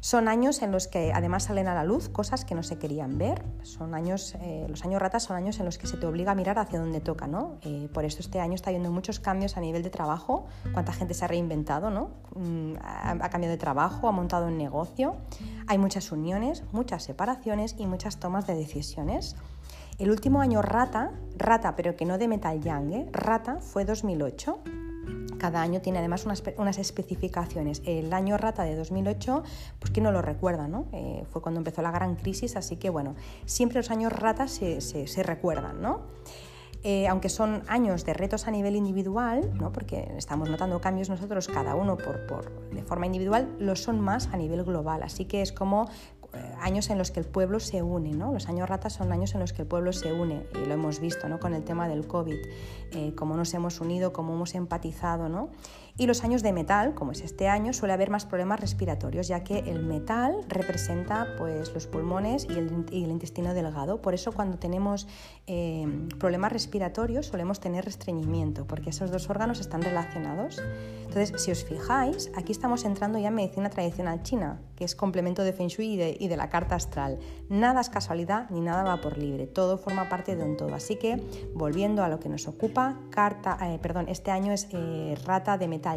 Son años en los que además salen a la luz cosas que no se querían ver. Son años, eh, los años ratas son años en los que se te obliga a mirar hacia donde toca, ¿no? Eh, por eso este año está habiendo muchos cambios a nivel de trabajo. Cuánta gente se ha reinventado, ¿no? Mm, ha, cambiado de trabajo, ha montado un negocio. Hay muchas uniones, muchas separaciones y muchas tomas de decisiones. El último año rata, rata pero que no de Metal Young, ¿eh? rata fue 2008 cada año tiene además unas, especificaciones. El año rata de 2008, pues que no lo recuerda, ¿no? Eh, fue cuando empezó la gran crisis, así que bueno, siempre los años rata se, recuerdan, ¿no? Eh, aunque son años de retos a nivel individual, ¿no? porque estamos notando cambios nosotros cada uno por, por, de forma individual, lo son más a nivel global. Así que es como años en los que el pueblo se une, ¿no? Los años ratas son años en los que el pueblo se une, y lo hemos visto, ¿no? Con el tema del COVID, eh, cómo nos hemos unido, cómo hemos empatizado, ¿no? Y los años de metal, como es este año, suele haber más problemas respiratorios, ya que el metal representa pues, los pulmones y el, intestino delgado. Por eso cuando tenemos eh, problemas respiratorios solemos tener restreñimiento, porque esos dos órganos están relacionados. Entonces, si os fijáis, aquí estamos entrando ya en medicina tradicional china, que es complemento de Feng Shui y de, la carta astral. Nada es casualidad ni nada va por libre, todo forma parte de un todo. Así que, volviendo a lo que nos ocupa, carta, eh, perdón, este año es eh, rata de metal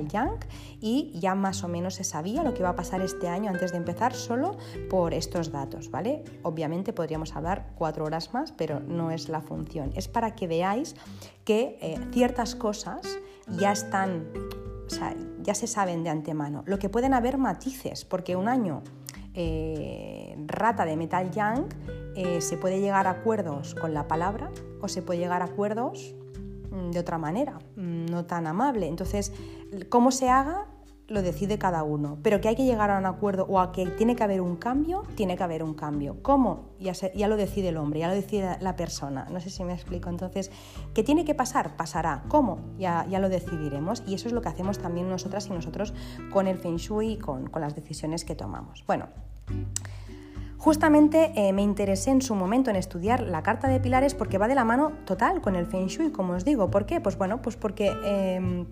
Y ya más o menos se sabía lo que iba a pasar este año antes de empezar solo por estos datos, ¿vale? Obviamente podríamos hablar cuatro horas más, pero no es la función. Es para que veáis que eh, ciertas cosas ya están, o sea, ya se saben de antemano. Lo que pueden haber matices, porque un año eh, rata de metal yang eh, se puede llegar a acuerdos con la palabra o se puede llegar a acuerdos mm, de otra manera, mm, no tan amable. Entonces, cómo se haga, lo decide cada uno, pero que hay que llegar a un acuerdo o a que tiene que haber un cambio, tiene que haber un cambio. ¿Cómo? Ya, ya lo decide el hombre, ya lo decide la persona. No sé si me explico. Entonces, ¿qué tiene que pasar? Pasará. ¿Cómo? Ya, ya lo decidiremos. Y eso es lo que hacemos también nosotras y nosotros con el Feng Shui y con, con las decisiones que tomamos. Bueno. Justamente eh, me interesé en su momento en estudiar la carta de pilares porque va de la mano total con el Feng Shui, como os digo. ¿Por qué? Pues bueno, pues porque em,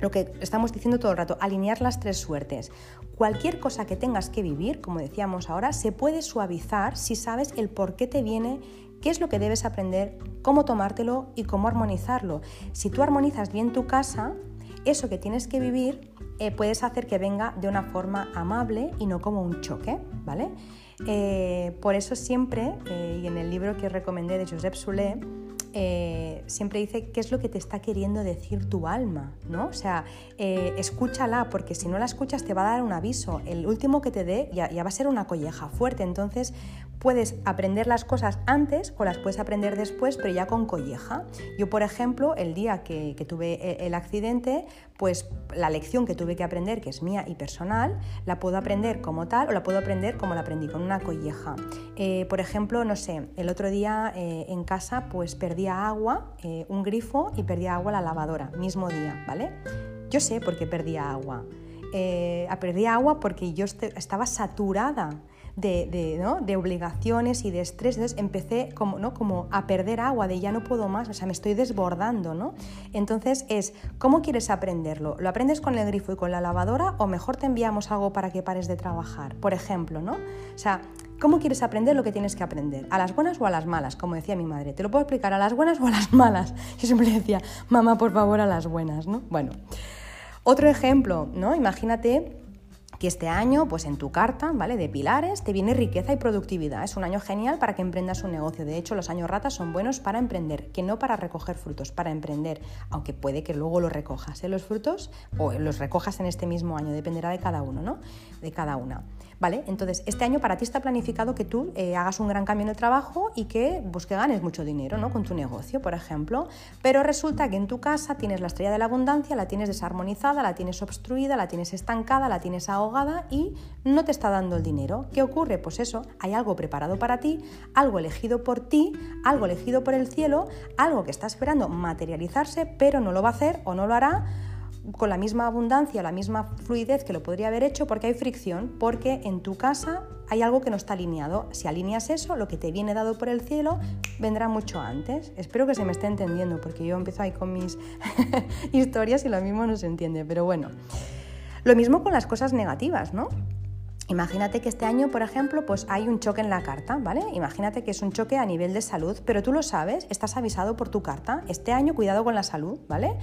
lo que estamos diciendo todo el rato, alinear las tres suertes. Cualquier cosa que tengas que vivir, como decíamos ahora, se puede suavizar si sabes el por qué te viene, qué es lo que debes aprender, cómo tomártelo y cómo armonizarlo. Si tú armonizas bien tu casa, eso que tienes que vivir eh, puedes hacer que venga de una forma amable y no como un choque, ¿vale? Eh, por eso siempre, eh, y en el libro que recomendé de Josep Soulé, siempre dice qué es lo que te está queriendo decir tu alma, ¿no? O sea, escúchala, porque si no la escuchas te va a dar un aviso. El último que te dé ya, ya va a ser una colleja fuerte. Entonces, puedes aprender las cosas antes o las puedes aprender después, pero ya con colleja. Yo, por ejemplo, el día que, tuve e, el accidente, pues la lección que tuve que aprender, que es mía y personal, la puedo aprender como tal o la puedo aprender como la aprendí, con una colleja. Eh, por ejemplo, no sé, el otro día eh, en casa pues perdía agua, eh, un grifo y perdía agua la lavadora, mismo día, ¿vale? Yo sé por qué perdía agua. perdía agua porque yo estaba saturada de, obligaciones y de estrés. Empecé como, ¿no? como a perder agua, de ya no puedo más, o sea, me estoy desbordando. ¿no? Entonces es, ¿cómo quieres aprenderlo? ¿Lo aprendes con el grifo y con la lavadora o mejor te enviamos algo para que pares de trabajar? Por ejemplo, ¿no? O sea, ¿Cómo quieres aprender lo que tienes que aprender? ¿A las buenas o a las malas? Como decía mi madre. ¿Te lo puedo explicar a las buenas o a las malas? Yo siempre decía, mamá, por favor, a las buenas, ¿no? Bueno, otro ejemplo, ¿no? Imagínate que este año, pues en tu carta, ¿vale? De pilares, te viene riqueza y productividad. Es un año genial para que emprendas un negocio. De hecho, los años ratas son buenos para emprender, que no para recoger frutos, para emprender, aunque puede que luego los recojas, ¿eh? Los frutos, o los recojas en este mismo año, dependerá de cada uno, ¿no? De cada una. ¿Vale? Entonces, este año para ti está planificado que tú eh, hagas un gran cambio en el trabajo y que, pues, que ganes mucho dinero ¿no? con tu negocio, por ejemplo. Pero resulta que en tu casa tienes la estrella de la abundancia, la tienes desarmonizada, la tienes obstruida, la tienes estancada, la tienes ahogada y no te está dando el dinero. ¿Qué ocurre? Pues eso, hay algo preparado para ti, algo elegido por ti, algo elegido por el cielo, algo que está esperando materializarse, pero no lo va a hacer o no lo hará con la misma abundancia, la misma fluidez que lo podría haber hecho porque hay fricción, porque en tu casa hay algo que no está alineado. Si alineas eso, lo que te viene dado por el cielo vendrá mucho antes. Espero que se me esté entendiendo porque yo empiezo ahí con mis historias y lo mismo no se entiende, pero bueno. Lo mismo con las cosas negativas, ¿no? Imagínate que este año, por ejemplo, pues hay un choque en la carta, ¿vale? Imagínate que es un choque a nivel de salud, pero tú lo sabes, estás avisado por tu carta. Este año cuidado con la salud, ¿vale?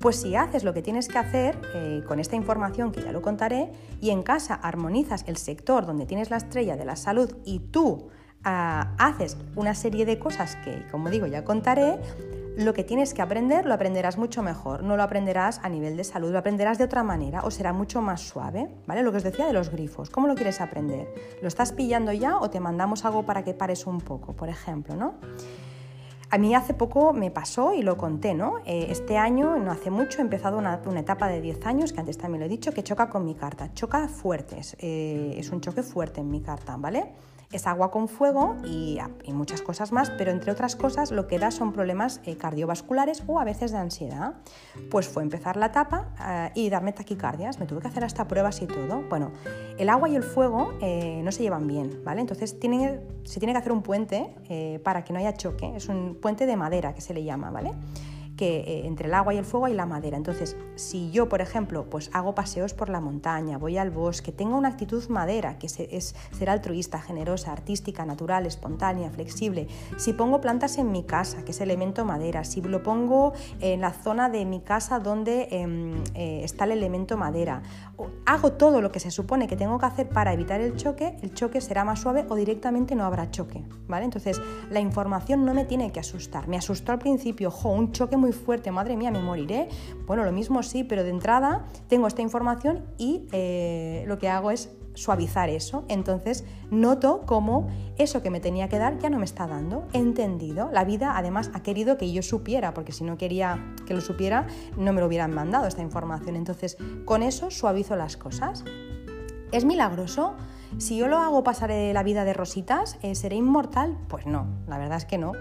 Pues si haces lo que tienes que hacer eh, con esta información que ya lo contaré y en casa armonizas el sector donde tienes la estrella de la salud y tú ah, haces una serie de cosas que, como digo, ya contaré, lo que tienes que aprender lo aprenderás mucho mejor. No lo aprenderás a nivel de salud, lo aprenderás de otra manera o será mucho más suave. ¿Vale? Lo que os decía de los grifos. ¿Cómo lo quieres aprender? ¿Lo estás pillando ya o te mandamos algo para que pares un poco, por ejemplo, ¿no? A mí hace poco me pasó y lo conté, ¿no? Eh, este año, no hace mucho, he empezado una, etapa de 10 años, que antes también lo he dicho, que choca con mi carta. Choca fuertes, eh, es un choque fuerte en mi carta, ¿vale? Es agua con fuego y, muchas cosas más, pero entre otras cosas lo que da son problemas eh, cardiovasculares o a veces de ansiedad. Pues fue empezar la etapa eh, y darme taquicardias, me tuve que hacer hasta pruebas y todo. Bueno, el agua y el fuego eh, no se llevan bien, ¿vale? Entonces se tiene que hacer un puente para que no haya choque, es un puente de madera que se le llama, ¿vale? Que eh, entre el agua y el fuego hay la madera. Entonces, si yo, por ejemplo, pues hago paseos por la montaña, voy al bosque, tengo una actitud madera, que es ser altruista, generosa, artística, natural, espontánea, flexible, si pongo plantas en mi casa, que es elemento madera, si lo pongo en la zona de mi casa donde em, eh, está el elemento madera, hago todo lo que se supone que tengo que hacer para evitar el choque, el choque será más suave o directamente no habrá choque, ¿vale? Entonces, la información no me tiene que asustar. Me asustó al principio, jo, un choque muy fuerte, madre mía, me moriré. Bueno, lo mismo sí, pero de entrada tengo esta información y eh, lo que hago es suavizar eso. Entonces noto cómo eso que me tenía que dar ya no me está dando. He entendido. La vida además ha querido que yo supiera, porque si no quería que lo supiera, no me lo hubieran mandado esta información. Entonces con eso suavizo las cosas. ¿Es milagroso? Si yo lo hago pasar la vida de rositas, eh, ¿seré inmortal? Pues no, la verdad es que no.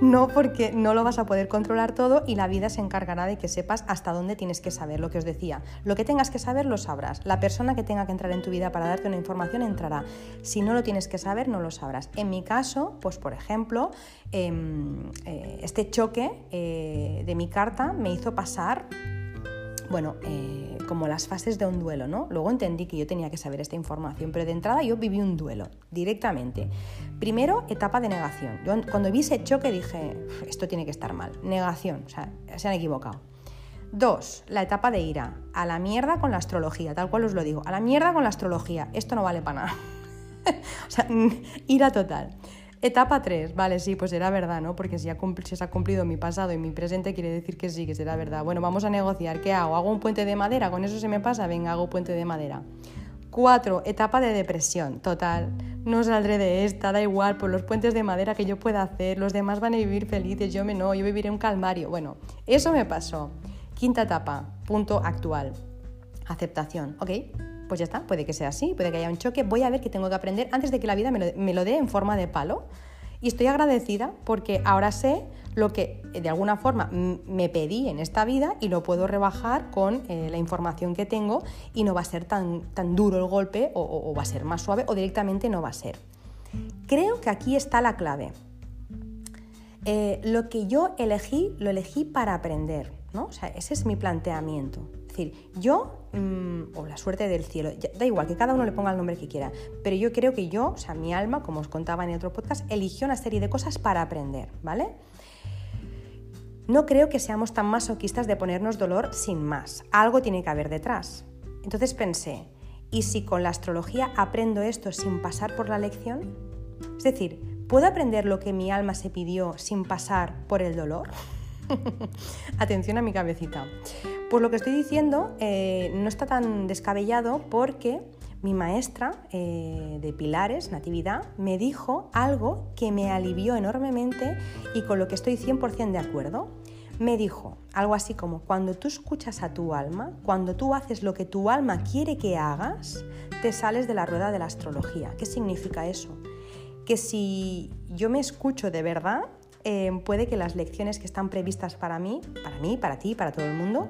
no. porque no lo vas a poder controlar todo y la vida se encargará de que sepas hasta dónde tienes que saber, lo que os decía. Lo que tengas que saber lo sabrás. La persona que tenga que entrar en tu vida para darte una información entrará. Si no lo tienes que saber, no lo sabrás. En mi caso, pues por ejemplo, em, eh, este choque eh, de mi carta me hizo pasar bueno, eh, como las fases de un duelo, ¿no? Luego entendí que yo tenía que saber esta información, pero de entrada yo viví un duelo directamente. Primero, etapa de negación. Yo cuando vi ese choque dije, esto tiene que estar mal. Negación, o sea, se han equivocado. Dos, la etapa de ira. A la mierda con la astrología, tal cual os lo digo. A la mierda con la astrología. Esto no vale para nada. o sea, ira total. Etapa 3, vale, sí, pues será verdad, ¿no? Porque si, se ha cumplido mi pasado y mi presente, quiere decir que sí, que será verdad. Bueno, vamos a negociar. ¿Qué hago? ¿Hago un puente de madera? ¿Con eso se me pasa? Venga, hago puente de madera. 4. Etapa de depresión. Total, no saldré de esta, da igual, por los puentes de madera que yo pueda hacer, los demás van a vivir felices, yo me no, yo viviré un calmario. Bueno, eso me pasó. Quinta etapa, punto actual. Aceptación, ¿ok? Pues ya está, puede que sea así, puede que haya un choque, voy a ver qué tengo que aprender antes de que la vida me lo, dé en forma de palo. Y estoy agradecida porque ahora sé lo que de alguna forma me pedí en esta vida y lo puedo rebajar con eh, la información que tengo y no va a ser tan, tan duro el golpe o, va a ser más suave o directamente no va a ser. Creo que aquí está la clave. Eh, lo que yo elegí, lo elegí para aprender. ¿no? O sea, ese es mi planteamiento decir, yo, mm, o la suerte del cielo, da igual, que cada uno le ponga el nombre que quiera, pero yo creo que yo, o sea, mi alma, como os contaba en el otro podcast, eligió una serie de cosas para aprender, ¿vale? No creo que seamos tan masoquistas de ponernos dolor sin más. Algo tiene que haber detrás. Entonces pensé, ¿y si con la astrología aprendo esto sin pasar por la lección? Es decir, ¿puedo aprender lo que mi alma se pidió sin pasar por el dolor? Atención a mi cabecita. Pues lo que estoy diciendo eh, no está tan descabellado porque mi maestra eh, de pilares, Natividad, me dijo algo que me alivió enormemente y con lo que estoy 100% de acuerdo. Me dijo algo así como, cuando tú escuchas a tu alma, cuando tú haces lo que tu alma quiere que hagas, te sales de la rueda de la astrología. ¿Qué significa eso? Que si yo me escucho de verdad, eh, puede que las lecciones que están previstas para mí, para mí, para ti, para todo el mundo,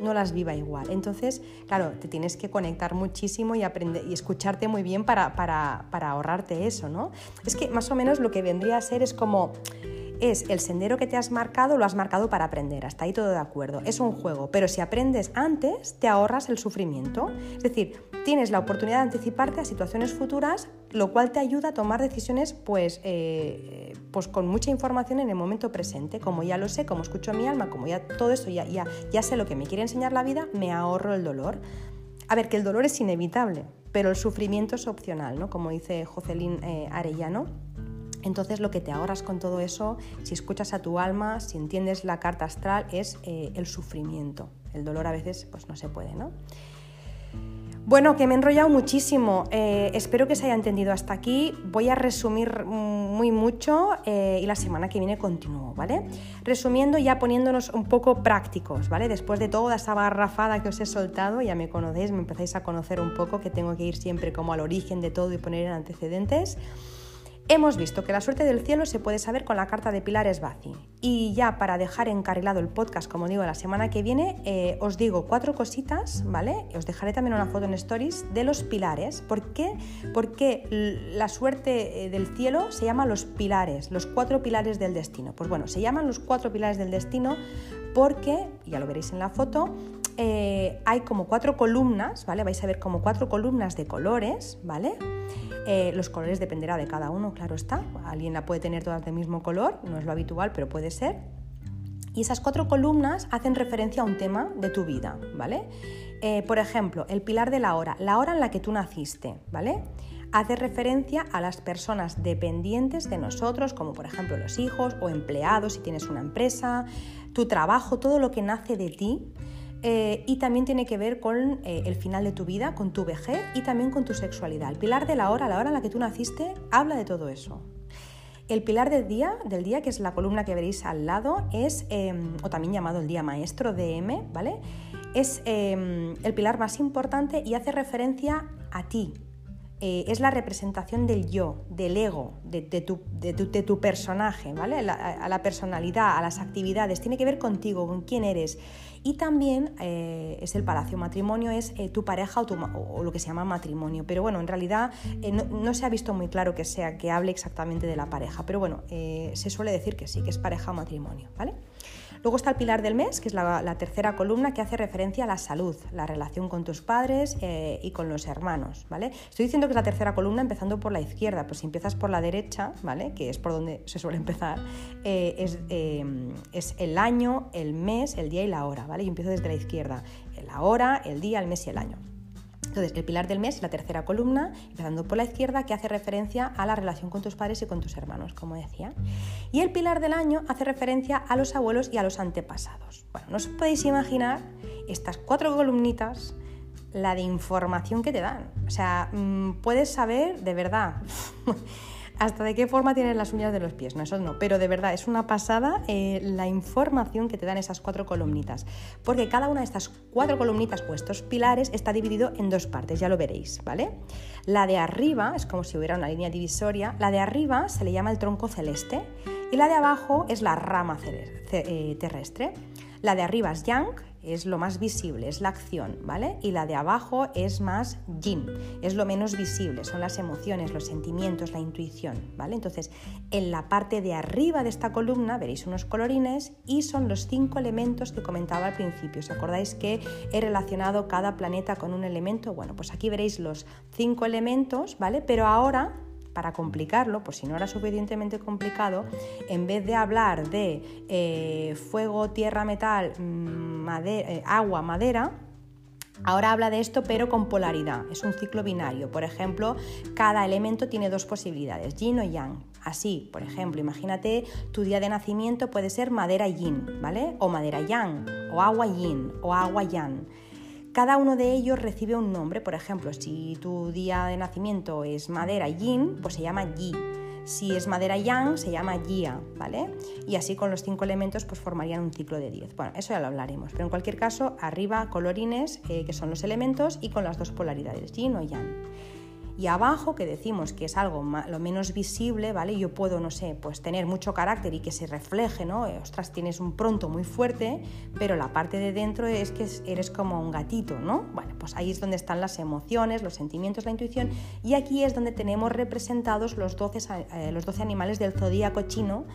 no las viva igual. Entonces, claro, te tienes que conectar muchísimo y aprender y escucharte muy bien para, para, para ahorrarte eso, ¿no? Es que más o menos lo que vendría a ser es como es el sendero que te has marcado, lo has marcado para aprender, hasta ahí todo de acuerdo, es un juego, pero si aprendes antes, te ahorras el sufrimiento, es decir, tienes la oportunidad de anticiparte a situaciones futuras, lo cual te ayuda a tomar decisiones pues, eh, pues con mucha información en el momento presente, como ya lo sé, como escucho mi alma, como ya todo eso, ya, ya, ya sé lo que me quiere enseñar la vida, me ahorro el dolor. A ver, que el dolor es inevitable, pero el sufrimiento es opcional, ¿no? Como dice Jocelyn eh, Arellano entonces lo que te ahorras con todo eso, si escuchas a tu alma, si entiendes la carta astral, es eh, el sufrimiento. El dolor a veces pues no se puede, ¿no? Bueno, que me he enrollado muchísimo. Eh, espero que se haya entendido hasta aquí. Voy a resumir muy mucho eh, y la semana que viene continúo, ¿vale? Resumiendo, ya poniéndonos un poco prácticos, ¿vale? Después de toda esa barrafada que os he soltado, ya me conocéis, me empezáis a conocer un poco, que tengo que ir siempre como al origen de todo y poner en antecedentes. Hemos visto que la suerte del cielo se puede saber con la carta de Pilares Baci. Y ya para dejar encarrilado el podcast, como digo, la semana que viene, eh, os digo cuatro cositas, ¿vale? Os dejaré también una foto en stories de los pilares. ¿Por qué? Porque la suerte eh, del cielo se llama los pilares, los cuatro pilares del destino. Pues bueno, se llaman los cuatro pilares del destino porque, ya lo veréis en la foto, eh, hay como cuatro columnas, ¿vale? Vais a ver como cuatro columnas de colores, ¿vale? Eh, los colores dependerá de cada uno, claro está. Alguien la puede tener todas del mismo color, no es lo habitual, pero puede ser. Y esas cuatro columnas hacen referencia a un tema de tu vida, ¿vale? Eh, por ejemplo, el pilar de la hora, la hora en la que tú naciste, ¿vale? Hace referencia a las personas dependientes de nosotros, como por ejemplo los hijos o empleados si tienes una empresa, tu trabajo, todo lo que nace de ti eh, y también tiene que ver con eh, el final de tu vida, con tu vejez y también con tu sexualidad. El pilar de la hora, la hora en la que tú naciste, habla de todo eso. El pilar del día, del día, que es la columna que veréis al lado, es, em, o también llamado el día maestro, DM, ¿vale? Es em, el pilar más importante y hace referencia a ti, eh, es la representación del yo, del ego, de, tu, personaje, ¿vale? a la personalidad, a las actividades, tiene que ver contigo, con quién eres. Y también eh, es el palacio matrimonio, es eh, tu pareja o, lo que se llama matrimonio. Pero bueno, en realidad no, no, se ha visto muy claro que sea que hable exactamente de la pareja. Pero bueno, se suele decir que sí, que es pareja o matrimonio, ¿vale? Luego está el pilar del mes, que es la, tercera columna que hace referencia a la salud, la relación con tus padres eh, y con los hermanos, ¿vale? Estoy diciendo que es la tercera columna empezando por la izquierda, pues si empiezas por la derecha, ¿vale? Que es por donde se suele empezar, eh, es, eh, es, el año, el mes, el día y la hora, ¿vale? Yo empiezo desde la izquierda, la hora, el día, el mes y el año. Entonces, el pilar del mes es la tercera columna, empezando por la izquierda, que hace referencia a la relación con tus padres y con tus hermanos, como decía. Y el pilar del año hace referencia a los abuelos y a los antepasados. Bueno, no os podéis imaginar estas cuatro columnitas, la de información que te dan. O sea, mm, puedes saber de verdad hasta de qué forma tienen las uñas de los pies, no, eso no, pero de verdad es una pasada eh, la información que te dan esas cuatro columnitas, porque cada una de estas cuatro columnitas o estos pilares está dividido en dos partes, ya lo veréis, ¿vale? La de arriba es como si hubiera una línea divisoria, la de arriba se le llama el tronco celeste y la de abajo es la rama eh, terrestre. La de arriba es yang, es lo más visible, es la acción, ¿vale? Y la de abajo es más yin, es lo menos visible, son las emociones, los sentimientos, la intuición, ¿vale? Entonces, en la parte de arriba de esta columna veréis unos colorines y son los cinco elementos que comentaba al principio. ¿Os acordáis que he relacionado cada planeta con un elemento? Bueno, pues aquí veréis los cinco elementos, ¿vale? Pero ahora para complicarlo, pues si no era suficientemente complicado, en vez de hablar de eh, fuego, tierra, metal, mm, eh, agua, madera, Ahora habla de esto pero con polaridad, es un ciclo binario. Por ejemplo, cada elemento tiene dos posibilidades, yin o yang. Así, por ejemplo, imagínate tu día de nacimiento puede ser madera yin, ¿vale? O madera yang, o agua yin, o agua yang. Cada uno de ellos recibe un nombre, por ejemplo, si tu día de nacimiento es madera yin, pues se llama yi. Si es madera yang, se llama Yia, ¿vale? Y así con los cinco elementos pues formarían un ciclo de 10. Bueno, eso ya lo hablaremos, pero en cualquier caso, arriba colorines, eh, que son los elementos, y con las dos polaridades, yin o yang. Y abajo, que decimos que es algo lo menos visible, ¿vale? Yo puedo, no sé, pues tener mucho carácter y que se refleje, ¿no? Eh, ostras, tienes un pronto muy fuerte, pero la parte de dentro es que eres como un gatito, ¿no? Bueno, pues ahí es donde están las emociones, los sentimientos, la intuición, y aquí es donde tenemos representados los 12, eh, los 12 animales del zodíaco chino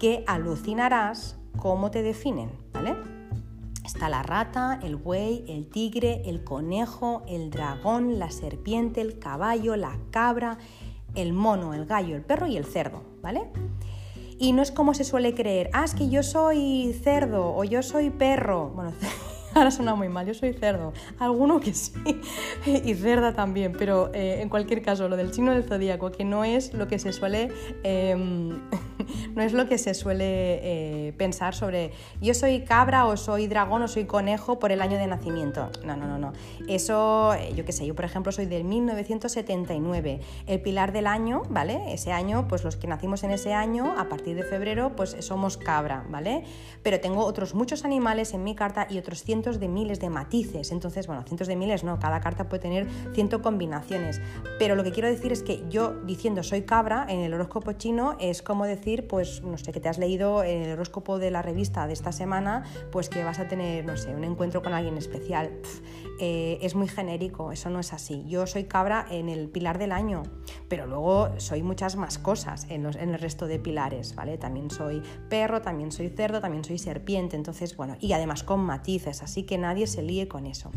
que alucinarás cómo te definen, ¿vale? Está la rata, el buey, el tigre, el conejo, el dragón, la serpiente, el caballo, la cabra, el mono, el gallo, el perro y el cerdo, ¿vale? Y no es como se suele creer, ah, es que yo soy cerdo o yo soy perro. Bueno, ahora suena muy mal, yo soy cerdo. Alguno que sí, y cerda también, pero eh, en cualquier caso, lo del chino del zodíaco, que no es lo que se suele, em, no es lo que se suele eh, pensar sobre yo soy cabra o soy dragón o soy conejo por el año de nacimiento. No, no, no, no. Eso, eh, yo qué sé, yo por ejemplo soy del 1979. El pilar del año, ¿vale? Ese año, pues los que nacimos en ese año, a partir de febrero, pues somos cabra, ¿vale? Pero tengo otros muchos animales en mi carta y otros cientos de miles de matices. Entonces, bueno, cientos de miles no, cada carta puede tener ciento combinaciones. Pero lo que quiero decir es que yo diciendo soy cabra en el horóscopo chino es como decir, pues, no sé, que te has leído el horóscopo de la revista de esta semana, pues que vas a tener, no sé, un encuentro con alguien especial. Eh, es muy genérico, eso no es así. Yo soy cabra en el pilar del año, pero luego soy muchas más cosas en, los, en el resto de pilares, ¿vale? También soy perro, también soy cerdo, también soy serpiente, entonces, bueno, y además con matices, así que nadie se líe con eso.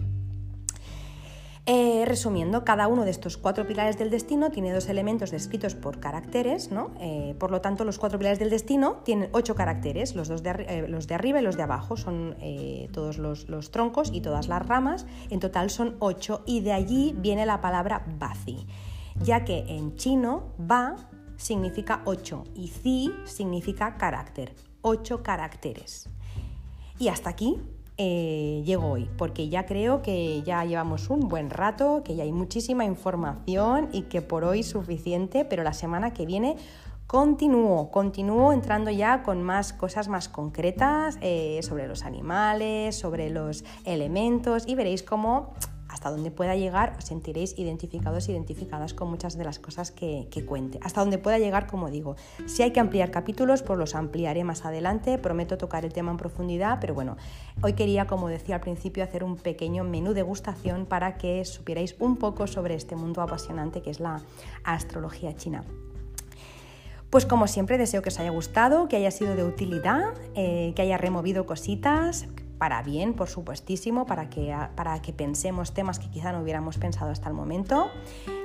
Eh, resumiendo, cada uno de estos cuatro pilares del destino tiene dos elementos descritos por caracteres, ¿no? Eh, por lo tanto, los cuatro pilares del destino tienen ocho caracteres, los, dos de, eh, los de arriba y los de abajo, son todos los, troncos y todas las ramas, en total son ocho, y de allí viene la palabra Bazi, ya que en chino Ba significa ocho y Zi significa carácter, ocho caracteres. Y hasta aquí eh, llego hoy, porque ya creo que ya llevamos un buen rato, que ya hay muchísima información y que por hoy suficiente, pero la semana que viene continúo, continúo entrando ya con más cosas más concretas eh, sobre los animales, sobre los elementos y veréis cómo hasta donde pueda llegar os sentiréis identificados, identificadas con muchas de las cosas que, cuente. Hasta donde pueda llegar, como digo. Si hay que ampliar capítulos, pues los ampliaré más adelante. Prometo tocar el tema en profundidad, pero bueno, hoy quería, como decía al principio, hacer un pequeño menú de gustación para que supierais un poco sobre este mundo apasionante que es la astrología china. Pues como siempre deseo que os haya gustado, que haya sido de utilidad, eh, que haya removido cositas, para bien, por supuestísimo, para que, para que pensemos temas que quizá no hubiéramos pensado hasta el momento.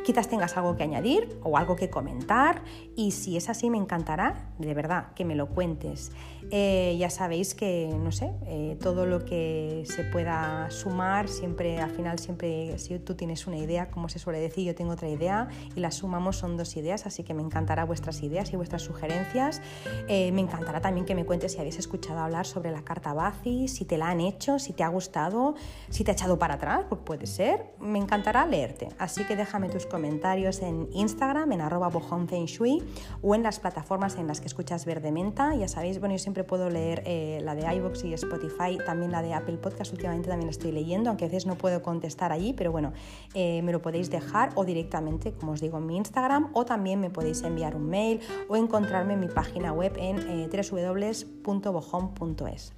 Quizás tengas algo que añadir o algo que comentar y si es así me encantará, de verdad, que me lo cuentes. Eh, ya sabéis que, no sé, eh, todo lo que se pueda sumar, siempre, al final, siempre, si tú tienes una idea, como se suele decir, yo tengo otra idea y las sumamos son dos ideas, así que me encantará vuestras ideas y vuestras sugerencias. Eh, me encantará también que me cuentes si habéis escuchado hablar sobre la carta Bazi, si te la han hecho, si te ha gustado, si te ha echado para atrás, pues puede ser. Me encantará leerte, así que déjame tus comentarios en Instagram, en arroba o en las plataformas en las que escuchas Verde Menta. Ya sabéis, bueno, yo siempre puedo leer eh, la de iVoox y Spotify, también la de Apple Podcast, últimamente también estoy leyendo, aunque a veces no puedo contestar allí, pero bueno, eh, me lo podéis dejar o directamente, como os digo, en mi Instagram o también me podéis enviar un mail o encontrarme en mi página web en eh, www.bojón.es.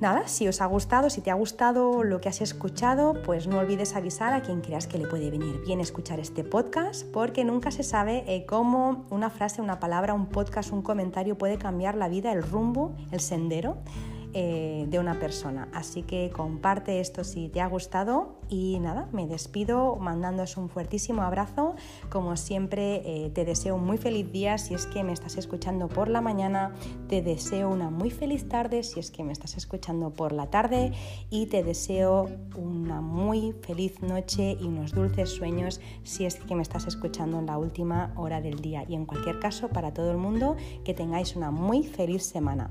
Nada, si os ha gustado, si te ha gustado lo que has escuchado, pues no olvides avisar a quien creas que le puede venir bien escuchar este podcast, porque nunca se sabe eh, cómo una frase, una palabra, un podcast, un comentario puede cambiar la vida, el rumbo, el sendero eh, de una persona. Así que comparte esto si te ha gustado y nada, me despido mandándoos un fuertísimo abrazo. Como siempre, eh, te deseo un muy feliz día si es que me estás escuchando por la mañana, te deseo una muy feliz tarde si es que me estás escuchando por la tarde y te deseo una muy feliz noche y unos dulces sueños si es que me estás escuchando en la última hora del día. Y en cualquier caso, para todo el mundo, que tengáis una muy feliz semana.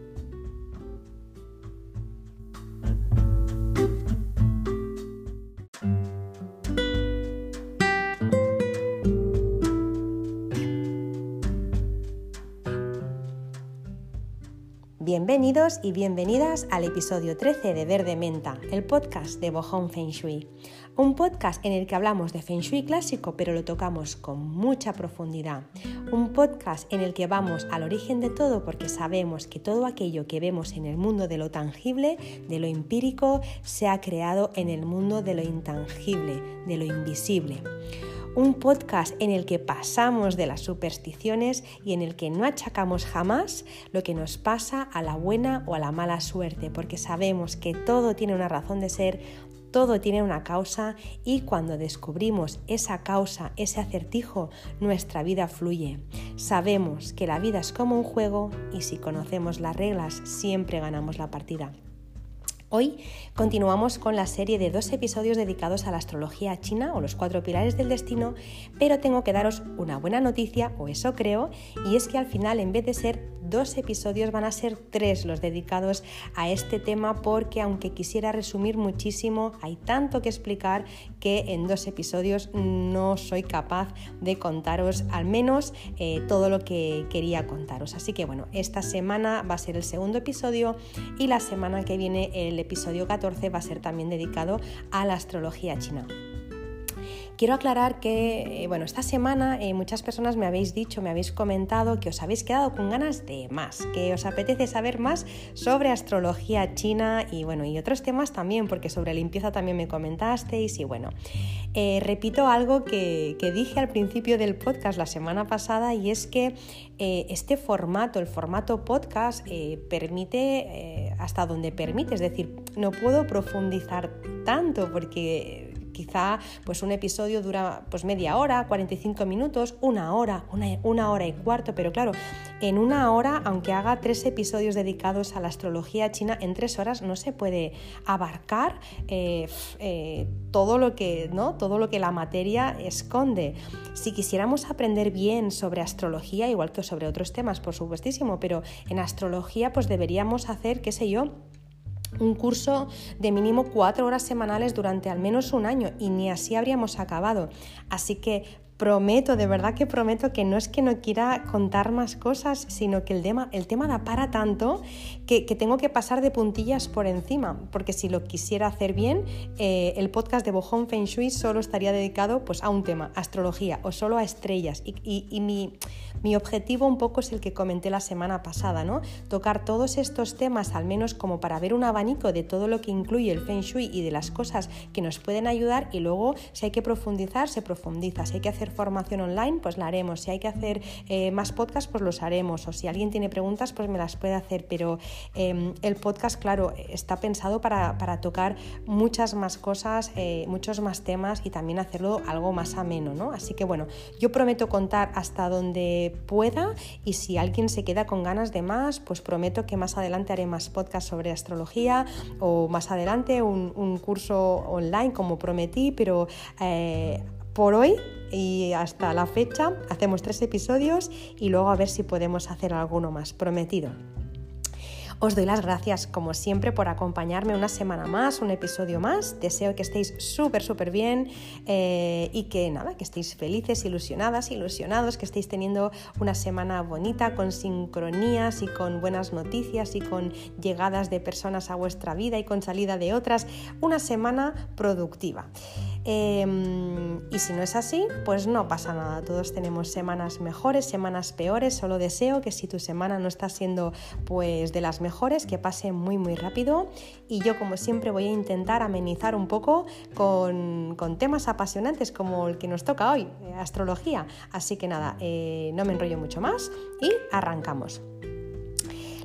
Bienvenidos y bienvenidas al episodio 13 de Verde Menta, el podcast de Bohong Feng Shui. Un podcast en el que hablamos de Feng Shui clásico, pero lo tocamos con mucha profundidad. Un podcast en el que vamos al origen de todo porque sabemos que todo aquello que vemos en el mundo de lo tangible, de lo empírico, se ha creado en el mundo de lo intangible, de lo invisible un podcast en el que pasamos de las supersticiones y en el que no achacamos jamás lo que nos pasa a la buena o a la mala suerte, porque sabemos que todo tiene una razón de ser, todo tiene una causa y cuando descubrimos esa causa, ese acertijo, nuestra vida fluye. Sabemos que la vida es como un juego y si conocemos las reglas siempre ganamos la partida. Hoy continuamos con la serie de dos episodios dedicados a la astrología china o los cuatro pilares del destino, pero tengo que daros una buena noticia, o eso creo, y es que al final en vez de ser dos episodios van a ser tres los dedicados a este tema porque aunque quisiera resumir muchísimo, hay tanto que explicar que en dos episodios no soy capaz de contaros al menos eh, todo lo que quería contaros. Así que bueno, esta semana va a ser el segundo episodio y la semana que viene el episodio 14 va a ser también dedicado a la astrología china. Quiero aclarar que, eh, bueno, esta semana eh, muchas personas me habéis dicho, me habéis comentado que os habéis quedado con ganas de más, que os apetece saber más sobre astrología china y, bueno, y otros temas también, porque sobre limpieza también me comentasteis y, bueno, eh, repito algo que, que, dije al principio del podcast la semana pasada y es que este formato, el formato podcast, permite hasta donde permite, es decir, no puedo profundizar tanto porque quizá pues un episodio dura pues media hora, 45 minutos, una hora, una, hora y cuarto, pero claro, en una hora, aunque haga tres episodios dedicados a la astrología china, en tres horas no se puede abarcar eh, eh, todo, lo que, ¿no? todo lo que la materia esconde. Si quisiéramos aprender bien sobre astrología, igual que sobre otros temas, por supuestísimo, pero en astrología pues deberíamos hacer, qué sé yo, un curso de mínimo cuatro horas semanales durante al menos un año y ni así habríamos acabado. Así que prometo, de verdad que prometo que no es que no quiera contar más cosas, sino que el tema, el tema da para tanto que, tengo que pasar de puntillas por encima, porque si lo quisiera hacer bien, eh, el podcast de Bojón Feng Shui solo estaría dedicado pues, a un tema, astrología, o solo a estrellas. y mi mi objetivo un poco es el que comenté la semana pasada, ¿no? Tocar todos estos temas, al menos como para ver un abanico de todo lo que incluye el Feng Shui y de las cosas que nos pueden ayudar y luego si hay que profundizar, se profundiza. Si hay que hacer formación online, pues la haremos. Si hay que hacer eh, más podcasts, pues los haremos. O si alguien tiene preguntas, pues me las puede hacer. Pero em, el podcast, claro, está pensado para, tocar muchas más cosas, eh, muchos más temas y también hacerlo algo más ameno, ¿no? Así que bueno, yo prometo contar hasta donde pueda y si alguien se queda con ganas de más, pues prometo que más adelante haré más podcasts sobre astrología o más adelante un, curso online como prometí, pero eh, por hoy y hasta la fecha hacemos tres episodios y luego a ver si podemos hacer alguno más, prometido. Os doy las gracias, como siempre, por acompañarme una semana más, un episodio más. Deseo que estéis súper, súper bien eh, y que nada, que estéis felices, ilusionadas, ilusionados, que estéis teniendo una semana bonita, con sincronías y con buenas noticias y con llegadas de personas a vuestra vida y con salida de otras. Una semana productiva. Em, y si no es así, pues no pasa nada. Todos tenemos semanas mejores, semanas peores. Solo deseo que si tu semana no está siendo pues de las mejores, que pase muy muy rápido. Y yo como siempre voy a intentar amenizar un poco con, temas apasionantes como el que nos toca hoy, eh, astrología. Así que nada, eh, no me enrollo mucho más y arrancamos.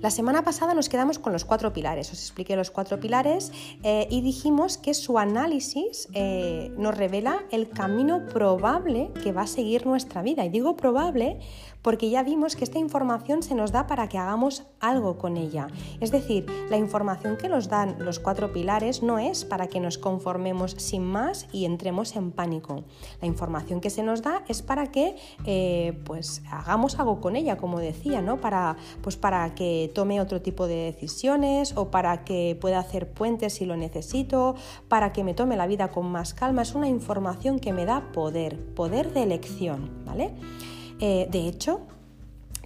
La semana pasada nos quedamos con los cuatro pilares, os expliqué los cuatro pilares eh, y dijimos que su análisis eh, nos revela el camino probable que va a seguir nuestra vida. Y digo probable porque ya vimos que esta información se nos da para que hagamos algo con ella. Es decir, la información que nos dan los cuatro pilares no es para que nos conformemos sin más y entremos en pánico. La información que se nos da es para que eh, pues hagamos algo con ella, como decía, ¿no? Para, pues para que tome otro tipo de decisiones o para que pueda hacer puentes si lo necesito, para que me tome la vida con más calma. Es una información que me da poder, poder de elección, ¿vale? Eh, de hecho,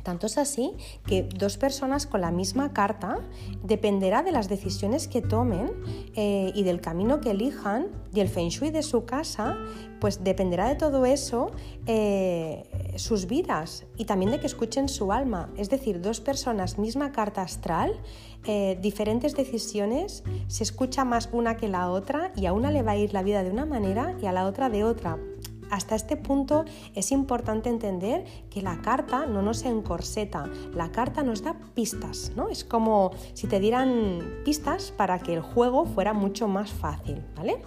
tanto es así que dos personas con la misma carta dependerá de las decisiones que tomen eh, y del camino que elijan y el feng shui de su casa, pues dependerá de todo eso eh, sus vidas y también de que escuchen su alma. Es decir, dos personas, misma carta astral, diferentes decisiones, se escucha más una que la otra y a una le va a ir la vida de una manera y a la otra de otra hasta este punto es importante entender que la carta no nos encorseta, la carta nos da pistas, ¿no? Es como si te dieran pistas para que el juego fuera mucho más fácil, ¿vale?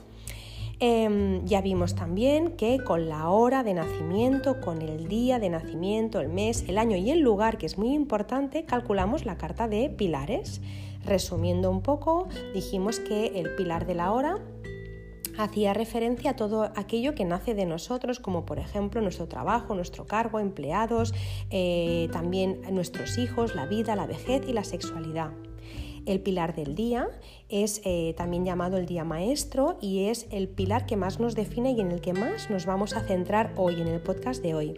Em, ya vimos también que con la hora de nacimiento, con el día de nacimiento, el mes, el año y el lugar, que es muy importante, calculamos la carta de pilares. Resumiendo un poco, dijimos que el pilar de la hora hacía referencia a todo aquello que nace de nosotros, como por ejemplo nuestro trabajo, nuestro cargo, empleados, eh, también nuestros hijos, la vida, la vejez y la sexualidad. El pilar del día es eh, también llamado el día maestro y es el pilar que más nos define y en el que más nos vamos a centrar hoy en el podcast de hoy.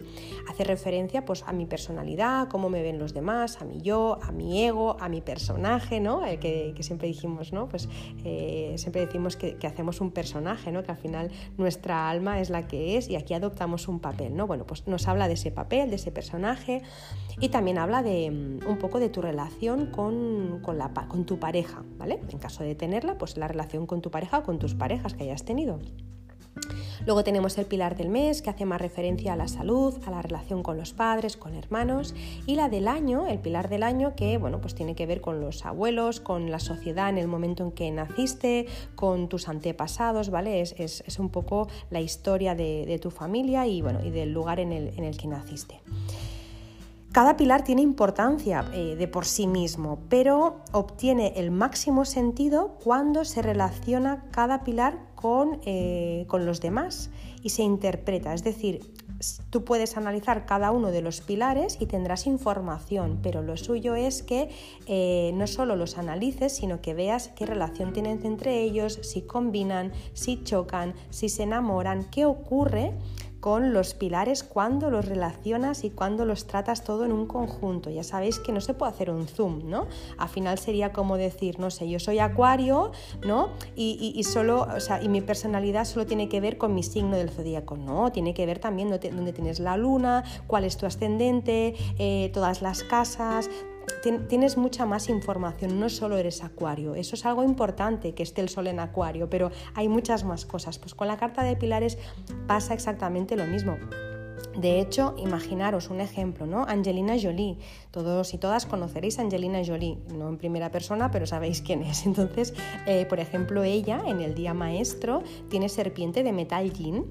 Hace referencia pues, a mi personalidad, cómo me ven los demás, a mi yo, a mi ego, a mi personaje, ¿no? El que, siempre dijimos, ¿no? Pues eh, siempre decimos que, hacemos un personaje, ¿no? Que al final nuestra alma es la que es y aquí adoptamos un papel, ¿no? Bueno, pues nos habla de ese papel, de ese personaje y también habla de mm, un poco de tu relación con, con la, con tu pareja, ¿vale? En caso de tenerla, pues la relación con tu pareja o con tus parejas que hayas tenido. Luego tenemos el pilar del mes, que hace más referencia a la salud, a la relación con los padres, con hermanos. Y la del año, el pilar del año, que bueno, pues tiene que ver con los abuelos, con la sociedad en el momento en que naciste, con tus antepasados, ¿vale? Es, es, un poco la historia de, tu familia y, bueno, y del lugar en el, en el que naciste. Cada pilar tiene importancia eh, de por sí mismo, pero obtiene el máximo sentido cuando se relaciona cada pilar con, eh, con los demás y se interpreta. Es decir, tú puedes analizar cada uno de los pilares y tendrás información, pero lo suyo es que eh, no solo los analices, sino que veas qué relación tienen entre ellos, si combinan, si chocan, si se enamoran, qué ocurre con los pilares cuando los relacionas y cuando los tratas todo en un conjunto. Ya sabéis que no se puede hacer un zoom, ¿no? Al final sería como decir, no sé, yo soy acuario, ¿no? Y, solo, o sea, y mi personalidad solo tiene que ver con mi signo del zodíaco. No, tiene que ver también dónde tienes la luna, cuál es tu ascendente, eh, todas las casas, tienes mucha más información, no solo eres acuario. Eso es algo importante que esté el sol en acuario, pero hay muchas más cosas. Pues con la carta de pilares pasa exactamente lo mismo. De hecho, imaginaros un ejemplo, ¿no? Angelina Jolie. Todos y todas conoceréis a Angelina Jolie, no en primera persona, pero sabéis quién es. Entonces, eh, por ejemplo, ella en el día maestro tiene serpiente de metal yin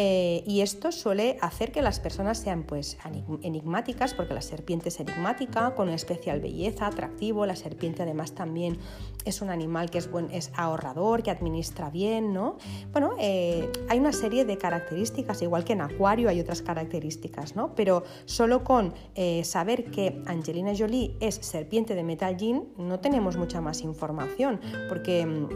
eh, y esto suele hacer que las personas sean pues enigmáticas, porque la serpiente es enigmática, con una especial belleza, atractivo. La serpiente además también es un animal que es, buen, es ahorrador, que administra bien, ¿no? Bueno, eh, hay una serie de características, igual que en Acuario hay otras características ¿no? Pero solo con eh, saber que Angelina Jolie es serpiente de metal jean no tenemos mucha más información, porque mm,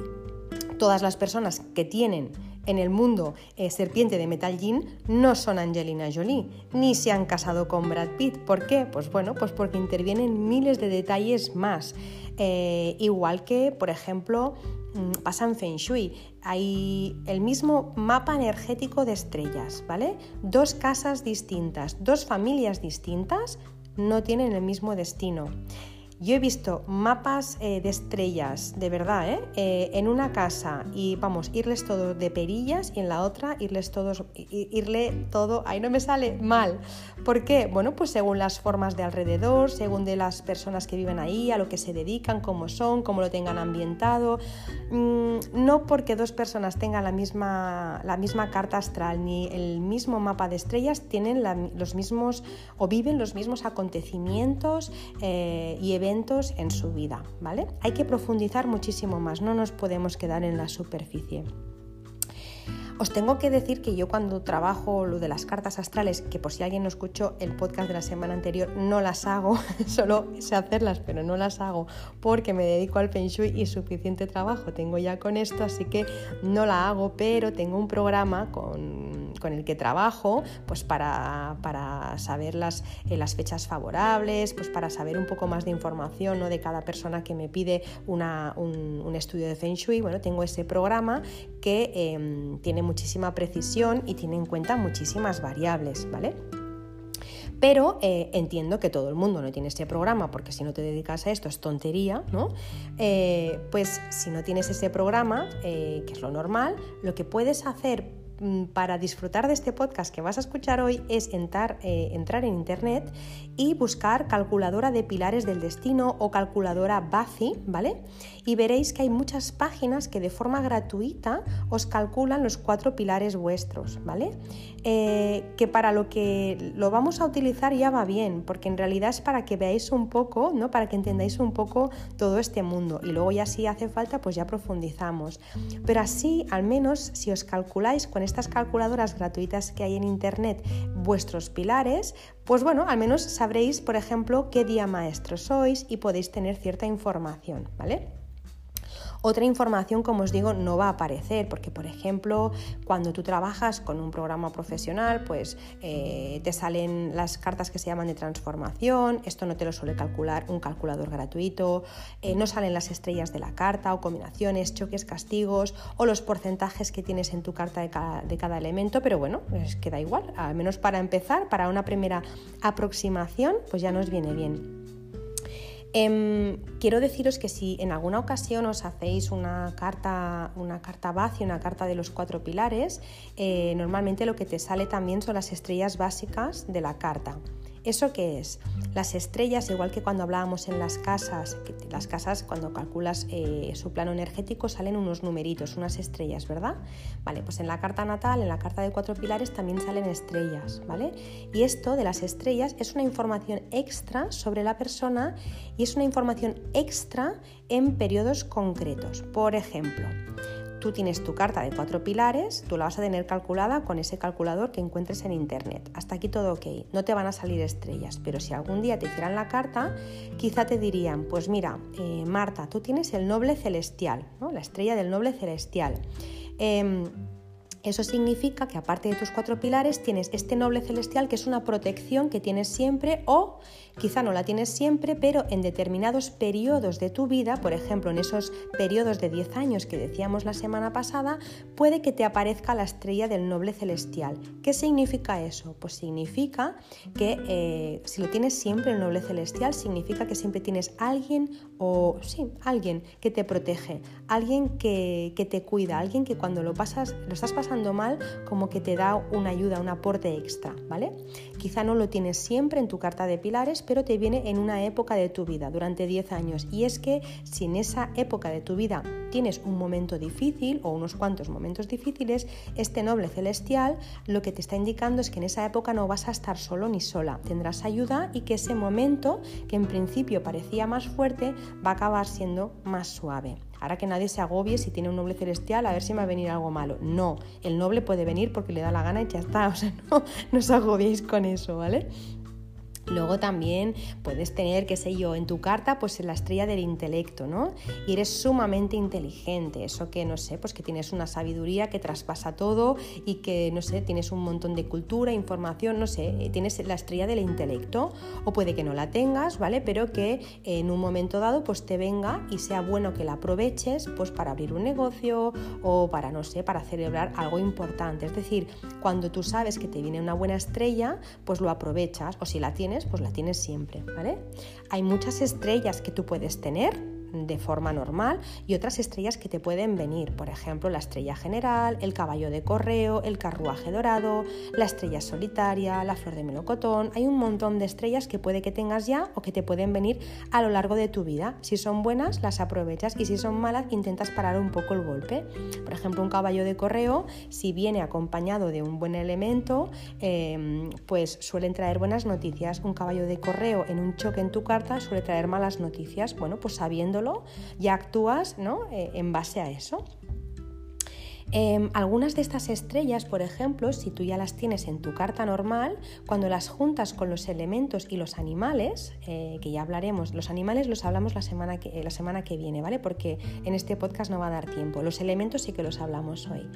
todas las personas que tienen en el mundo eh, serpiente de metal jean no son Angelina Jolie, ni se han casado con Brad Pitt. ¿Por qué? Pues bueno, pues porque intervienen miles de detalles más. Eh, igual que, por ejemplo, mm, pasa en Feng Shui. Hay el mismo mapa energético de estrellas, ¿vale? Dos casas distintas, dos familias distintas no tienen el mismo destino. Yo he visto mapas eh, de estrellas, de verdad, ¿eh? ¿eh? en una casa y vamos, irles todo de perillas y en la otra irles todos, irle todo, ahí no me sale mal. ¿Por qué? Bueno, pues según las formas de alrededor, según de las personas que viven ahí, a lo que se dedican, cómo son, cómo lo tengan ambientado. Mm, no porque dos personas tengan la misma, la misma carta astral ni el mismo mapa de estrellas, tienen los mismos o viven los mismos acontecimientos eh, y eventos en su vida, ¿vale? Hay que profundizar muchísimo más, no nos podemos quedar en la superficie. Os tengo que decir que yo cuando trabajo lo de las cartas astrales, que por si alguien no escuchó el podcast de la semana anterior, no las hago, solo sé hacerlas, pero no las hago porque me dedico al Feng Shui y suficiente trabajo tengo ya con esto, así que no la hago, pero tengo un programa con, el que trabajo pues para, saber las, eh, las fechas favorables, pues para saber un poco más de información ¿no? de cada persona que me pide un, estudio de Feng Shui. Bueno, tengo ese programa que em, tiene muchísima precisión y tiene en cuenta muchísimas variables, ¿vale? Pero eh, entiendo que todo el mundo no tiene este programa, porque si no te dedicas a esto es tontería, ¿no? Eh, pues si no tienes ese programa, que es lo normal, lo que puedes hacer para disfrutar de este podcast que vas a escuchar hoy es entrar, eh, entrar en internet y buscar calculadora de pilares del destino o calculadora BAFI, ¿vale? Y veréis que hay muchas páginas que de forma gratuita os calculan los cuatro pilares vuestros, ¿vale? Eh, que para lo que lo vamos a utilizar ya va bien, porque en realidad es para que veáis un poco, ¿no? Para que entendáis un poco todo este mundo y luego ya si hace falta pues ya profundizamos. Pero así, al menos si os calculáis con estas calculadoras gratuitas que hay en Internet vuestros pilares, pues bueno, al menos sabréis, por ejemplo, qué día maestro sois y podéis tener cierta información, ¿vale? Otra información, como os digo, no va a aparecer, porque por ejemplo, cuando tú trabajas con un programa profesional, pues eh, te salen las cartas que se llaman de transformación, esto no te lo suele calcular un calculador gratuito, eh, no salen las estrellas de la carta o combinaciones, choques, castigos o los porcentajes que tienes en tu carta de cada, de cada elemento, pero bueno, pues queda igual, al menos para empezar, para una primera aproximación, pues ya nos viene bien. Em, quiero deciros que si en alguna ocasión os hacéis una carta, una carta vacía, una carta de los cuatro pilares, eh, normalmente lo que te sale también son las estrellas básicas de la carta. ¿Eso qué es? Las estrellas, igual que cuando hablábamos en las casas, las casas cuando calculas eh, su plano energético salen unos numeritos, unas estrellas, ¿verdad? Vale, pues en la carta natal, en la carta de cuatro pilares también salen estrellas, ¿vale? Y esto de las estrellas es una información extra sobre la persona y es una información extra en periodos concretos. Por ejemplo, tú tienes tu carta de cuatro pilares, tú la vas a tener calculada con ese calculador que encuentres en internet. Hasta aquí todo ok, no te van a salir estrellas, pero si algún día te hicieran la carta, quizá te dirían, pues mira, eh, Marta, tú tienes el noble celestial, ¿no? la estrella del noble celestial. Em, eso significa que aparte de tus cuatro pilares tienes este noble celestial que es una protección que tienes siempre o Quizá no la tienes siempre, pero en determinados periodos de tu vida, por ejemplo en esos periodos de 10 años que decíamos la semana pasada, puede que te aparezca la estrella del noble celestial. ¿Qué significa eso? Pues significa que eh, si lo tienes siempre el noble celestial, significa que siempre tienes alguien o sí, alguien que te protege, alguien que, que te cuida, alguien que cuando lo pasas, lo estás pasando mal, como que te da una ayuda, un aporte extra, ¿vale? Quizá no lo tienes siempre en tu carta de pilares, pero te viene en una época de tu vida, durante 10 años. Y es que si en esa época de tu vida tienes un momento difícil o unos cuantos momentos difíciles, este noble celestial lo que te está indicando es que en esa época no vas a estar solo ni sola, tendrás ayuda y que ese momento, que en principio parecía más fuerte, va a acabar siendo más suave. Ahora que nadie se agobie si tiene un noble celestial, a ver si me va a venir algo malo. No, el noble puede venir porque le da la gana y ya está. O sea, no, no os agobiéis con eso, ¿vale? Luego también puedes tener, qué sé yo, en tu carta, pues la estrella del intelecto, ¿no? Y eres sumamente inteligente, eso que, no sé, pues que tienes una sabiduría que traspasa todo y que, no sé, tienes un montón de cultura, información, no sé, eh, tienes la estrella del intelecto, o puede que no la tengas, ¿vale? Pero que en un momento dado, pues te venga y sea bueno que la aproveches, pues para abrir un negocio o para, no sé, para celebrar algo importante. Es decir, cuando tú sabes que te viene una buena estrella, pues lo aprovechas, o si la tienes, pues la tienes siempre, ¿vale? Hay muchas estrellas que tú puedes tener de forma normal y otras estrellas que te pueden venir, por ejemplo la estrella general, el caballo de correo, el carruaje dorado, la estrella solitaria, la flor de melocotón, hay un montón de estrellas que puede que tengas ya o que te pueden venir a lo largo de tu vida. Si son buenas, las aprovechas y si son malas, intentas parar un poco el golpe. Por ejemplo, un caballo de correo, si viene acompañado de un buen elemento, em, pues suelen traer buenas noticias. Un caballo de correo en un choque en tu carta suele traer malas noticias. Bueno, pues sabiendo ya actúas ¿no? Eh, en base a eso. Em, algunas de estas estrellas, por ejemplo, si tú ya las tienes en tu carta normal, cuando las juntas con los elementos y los animales, eh, que ya hablaremos, los animales los hablamos la semana, que, la semana que viene, ¿vale? Porque en este podcast no va a dar tiempo. Los elementos sí que los hablamos hoy.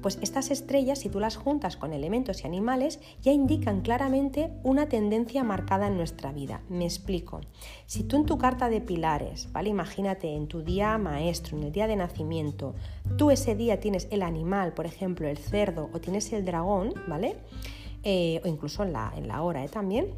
Pues estas estrellas, si tú las juntas con elementos y animales, ya indican claramente una tendencia marcada en nuestra vida. Me explico. Si tú en tu carta de pilares, ¿vale? Imagínate en tu día maestro, en el día de nacimiento, tú ese día tienes el animal, por ejemplo, el cerdo, o tienes el dragón, ¿vale? Eh, o incluso en la, en la hora ¿eh? también.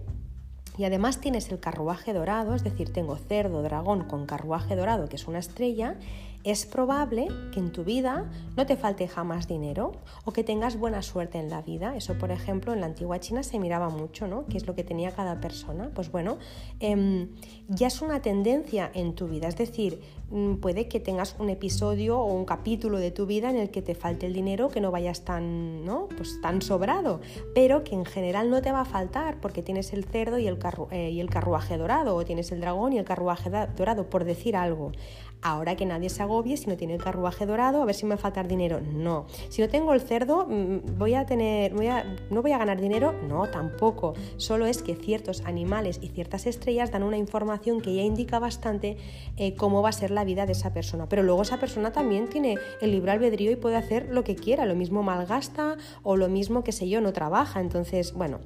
Y además tienes el carruaje dorado, es decir, tengo cerdo, dragón con carruaje dorado, que es una estrella, es probable que en tu vida no te falte jamás dinero o que tengas buena suerte en la vida. Eso, por ejemplo, en la antigua China se miraba mucho, ¿no? ¿Qué es lo que tenía cada persona? Pues bueno, em, ya es una tendencia en tu vida. Es decir, mm, puede que tengas un episodio o un capítulo de tu vida en el que te falte el dinero, que no vayas tan, ¿no? Pues tan sobrado, pero que en general no te va a faltar porque tienes el cerdo y el, eh, y el carruaje dorado, o tienes el dragón y el carruaje dorado, por decir algo ahora que nadie se agobie si no tiene el carruaje dorado, a ver si me va a faltar dinero. No. Si no tengo el cerdo, mm, voy a tener, no voy a ganar dinero. No, tampoco. Solo es que ciertos animales y ciertas estrellas dan una información que ya indica bastante eh, cómo va a ser la vida de esa persona. Pero luego esa persona también tiene el libre albedrío y puede hacer lo que quiera. Lo mismo malgasta o lo mismo, que sé yo, no trabaja. Entonces, bueno,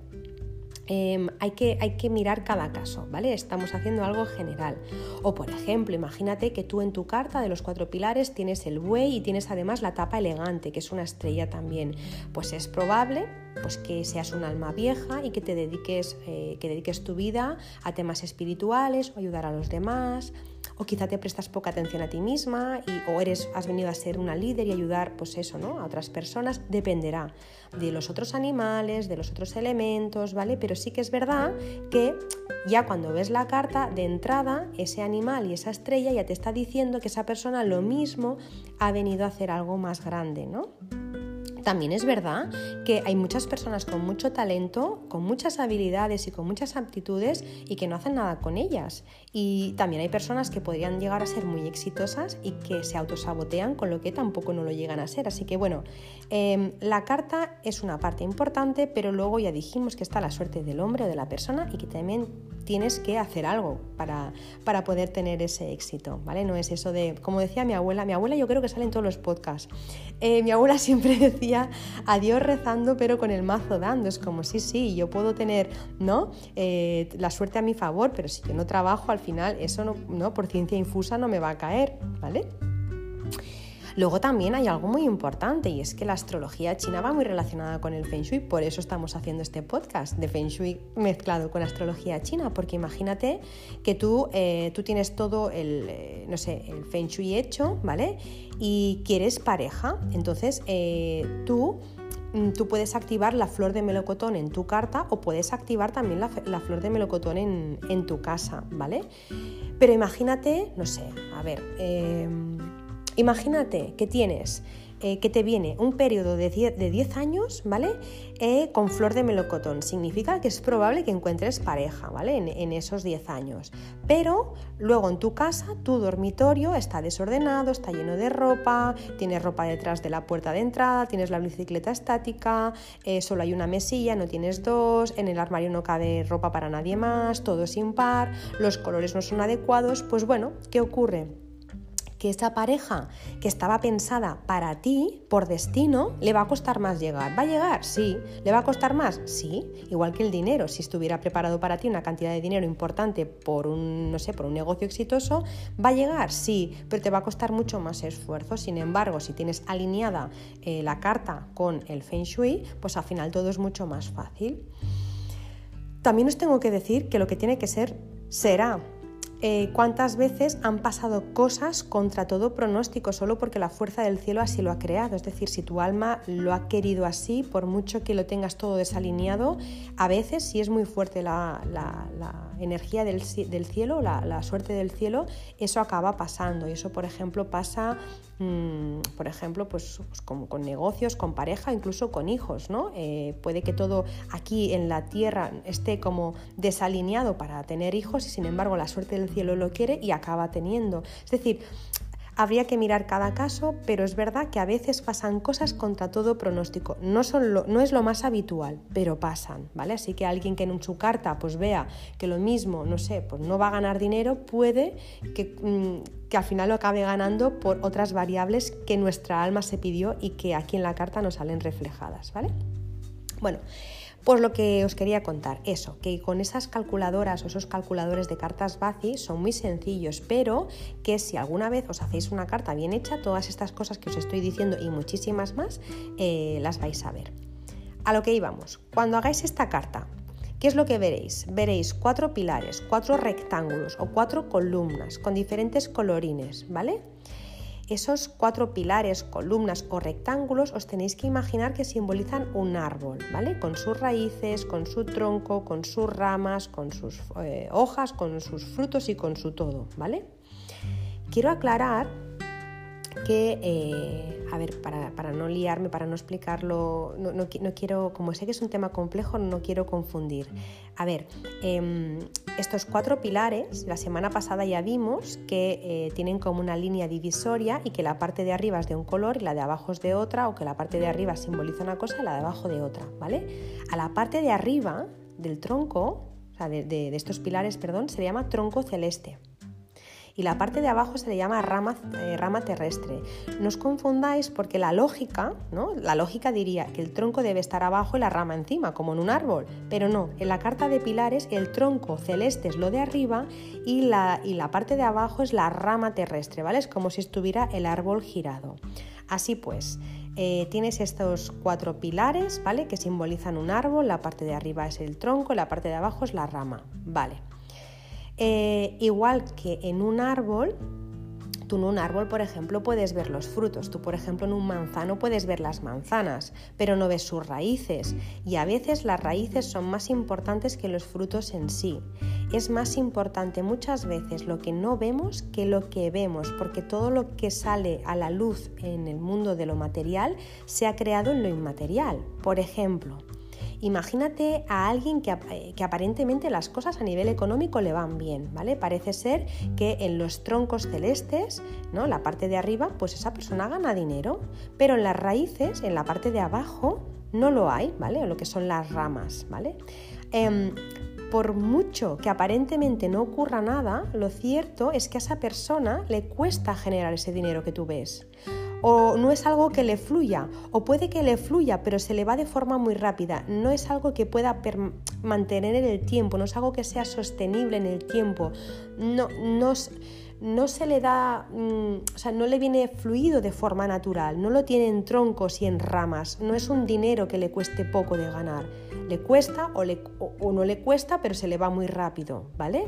Em, hay, que, hay, que, mirar cada caso, ¿vale? Estamos haciendo algo general. O por ejemplo, imagínate que tú en tu carta de los cuatro pilares tienes el buey y tienes además la tapa elegante, que es una estrella también. Pues es probable pues, que seas un alma vieja y que te dediques, eh, que dediques tu vida a temas espirituales o ayudar a los demás, o quizá te prestas poca atención a ti misma y, o eres, has venido a ser una líder y ayudar pues eso, ¿no? a otras personas, dependerá de los otros animales, de los otros elementos, ¿vale? Pero sí que es verdad que ya cuando ves la carta de entrada, ese animal y esa estrella ya te está diciendo que esa persona lo mismo ha venido a hacer algo más grande, ¿no? También es verdad que hay muchas personas con mucho talento, con muchas habilidades y con muchas aptitudes y que no hacen nada con ellas. Y también hay personas que podrían llegar a ser muy exitosas y que se autosabotean, con lo que tampoco no lo llegan a ser. Así que bueno, em, la carta es una parte importante, pero luego ya dijimos que está la suerte del hombre o de la persona y que también tienes que hacer algo para, para poder tener ese éxito, ¿vale? No es eso de, como decía mi abuela, mi abuela yo creo que sale en todos los podcasts. Eh, mi abuela siempre decía, adiós rezando, pero con el mazo dando. Es como, sí, sí, yo puedo tener, ¿no? Eh, la suerte a mi favor, pero si yo no trabajo, al final eso no, por ciencia infusa no me va a caer, ¿vale? Luego también hay algo muy importante y es que la astrología china va muy relacionada con el Feng Shui, por eso estamos haciendo este podcast de Feng Shui mezclado con astrología china, porque imagínate que tú, eh, tú tienes todo el, eh, no sé, el Feng Shui hecho, ¿vale? Y quieres pareja, entonces eh, tú tú puedes activar la flor de melocotón en tu carta o puedes activar también la, flor de melocotón en, en, tu casa, ¿vale? Pero imagínate, no sé, a ver, em, Imagínate que tienes eh, que te viene un periodo de 10 años, ¿vale? Eh, con flor de melocotón. Significa que es probable que encuentres pareja, ¿vale? En, esos 10 años. Pero luego en tu casa, tu dormitorio está desordenado, está lleno de ropa, tienes ropa detrás de la puerta de entrada, tienes la bicicleta estática, eh, solo hay una mesilla, no tienes dos, en el armario no cabe ropa para nadie más, todo es impar, los colores no son adecuados. Pues bueno, ¿qué ocurre? Que esa pareja que estaba pensada para ti, por destino, le va a costar más llegar. ¿Va a llegar? Sí. ¿Le va a costar más? Sí. Igual que el dinero. Si estuviera preparado para ti una cantidad de dinero importante por un, no sé, por un negocio exitoso, ¿va a llegar? Sí. Pero te va a costar mucho más esfuerzo. Sin embargo, si tienes alineada eh, la carta con el Feng Shui, pues al final todo es mucho más fácil. También os tengo que decir que lo que tiene que ser será eh, cuántas veces han pasado cosas contra todo pronóstico solo porque la fuerza del cielo así lo ha creado. Es decir, si tu alma lo ha querido así, por mucho que lo tengas todo desalineado, a veces si es muy fuerte la, energía del, cielo, la, suerte del cielo, eso acaba pasando. Y eso, por ejemplo, pasa, mm, por ejemplo, pues, pues con, negocios, con pareja, incluso con hijos. ¿no? Eh, puede que todo aquí en la tierra esté como desalineado para tener hijos y sin embargo la suerte del cielo lo quiere y acaba teniendo. Es decir, habría que mirar cada caso, pero es verdad que a veces pasan cosas contra todo pronóstico. No, son no es lo más habitual, pero pasan, ¿vale? Así que alguien que en su carta pues vea que lo mismo, no sé, pues no va a ganar dinero, puede que, mm, que al final lo acabe ganando por otras variables que nuestra alma se pidió y que aquí en la carta nos salen reflejadas, ¿vale? Bueno, pues lo que os quería contar, eso, que con esas calculadoras o esos calculadores de cartas Bazi son muy sencillos, pero que si alguna vez os hacéis una carta bien hecha, todas estas cosas que os estoy diciendo y muchísimas más, eh, las vais a ver. A lo que íbamos, cuando hagáis esta carta, ¿Qué es lo que veréis? Veréis cuatro pilares, cuatro rectángulos o cuatro columnas con diferentes colorines, ¿vale? Esos cuatro pilares, columnas o rectángulos os tenéis que imaginar que simbolizan un árbol, ¿vale? Con sus raíces, con su tronco, con sus ramas, con sus eh, hojas, con sus frutos y con su todo, ¿vale? Quiero aclarar que, eh, a ver, para, no liarme, para no explicarlo, no, quiero, como sé que es un tema complejo, no quiero confundir. A ver, em, estos cuatro pilares, la semana pasada ya vimos que eh, tienen como una línea divisoria y que la parte de arriba es de un color y la de abajo es de otra, o que la parte de arriba simboliza una cosa y la de abajo de otra, ¿vale? A la parte de arriba del tronco, o sea, de estos pilares, perdón, se llama tronco celeste. Y la parte de abajo se le llama rama, eh, rama terrestre. No os confundáis porque la lógica, ¿no? La lógica diría que el tronco debe estar abajo y la rama encima, como en un árbol, pero no, en la carta de pilares el tronco celeste es lo de arriba y la, y la parte de abajo es la rama terrestre, ¿vale? Es como si estuviera el árbol girado. Así pues, eh, tienes estos cuatro pilares, ¿vale? Que simbolizan un árbol, la parte de arriba es el tronco, la parte de abajo es la rama, ¿vale? Eh, igual que en un árbol, Tú en un árbol, por ejemplo, puedes ver los frutos. Tú, por ejemplo, en un manzano puedes ver las manzanas, pero no ves sus raíces. Y a veces las raíces son más importantes que los frutos en sí. Es más importante muchas veces lo que no vemos que lo que vemos, porque todo lo que sale a la luz en el mundo de lo material se ha creado en lo inmaterial. Por ejemplo, Imagínate a alguien que, aparentemente las cosas a nivel económico le van bien, ¿vale? Parece ser que en los troncos celestes, ¿no? La parte de arriba, pues esa persona gana dinero, pero en las raíces, en la parte de abajo, no lo hay, ¿vale? O lo que son las ramas, ¿vale? Em, por mucho que aparentemente no ocurra nada, lo cierto es que a esa persona le cuesta generar ese dinero que tú ves o no es algo que le fluya, o puede que le fluya, pero se le va de forma muy rápida, no es algo que pueda mantener en el tiempo, no es algo que sea sostenible en el tiempo, no, no, se le da, mm, o sea, no le viene fluido de forma natural, no lo tiene en troncos y en ramas, no es un dinero que le cueste poco de ganar, le cuesta o, le, o no le cuesta, pero se le va muy rápido, ¿vale?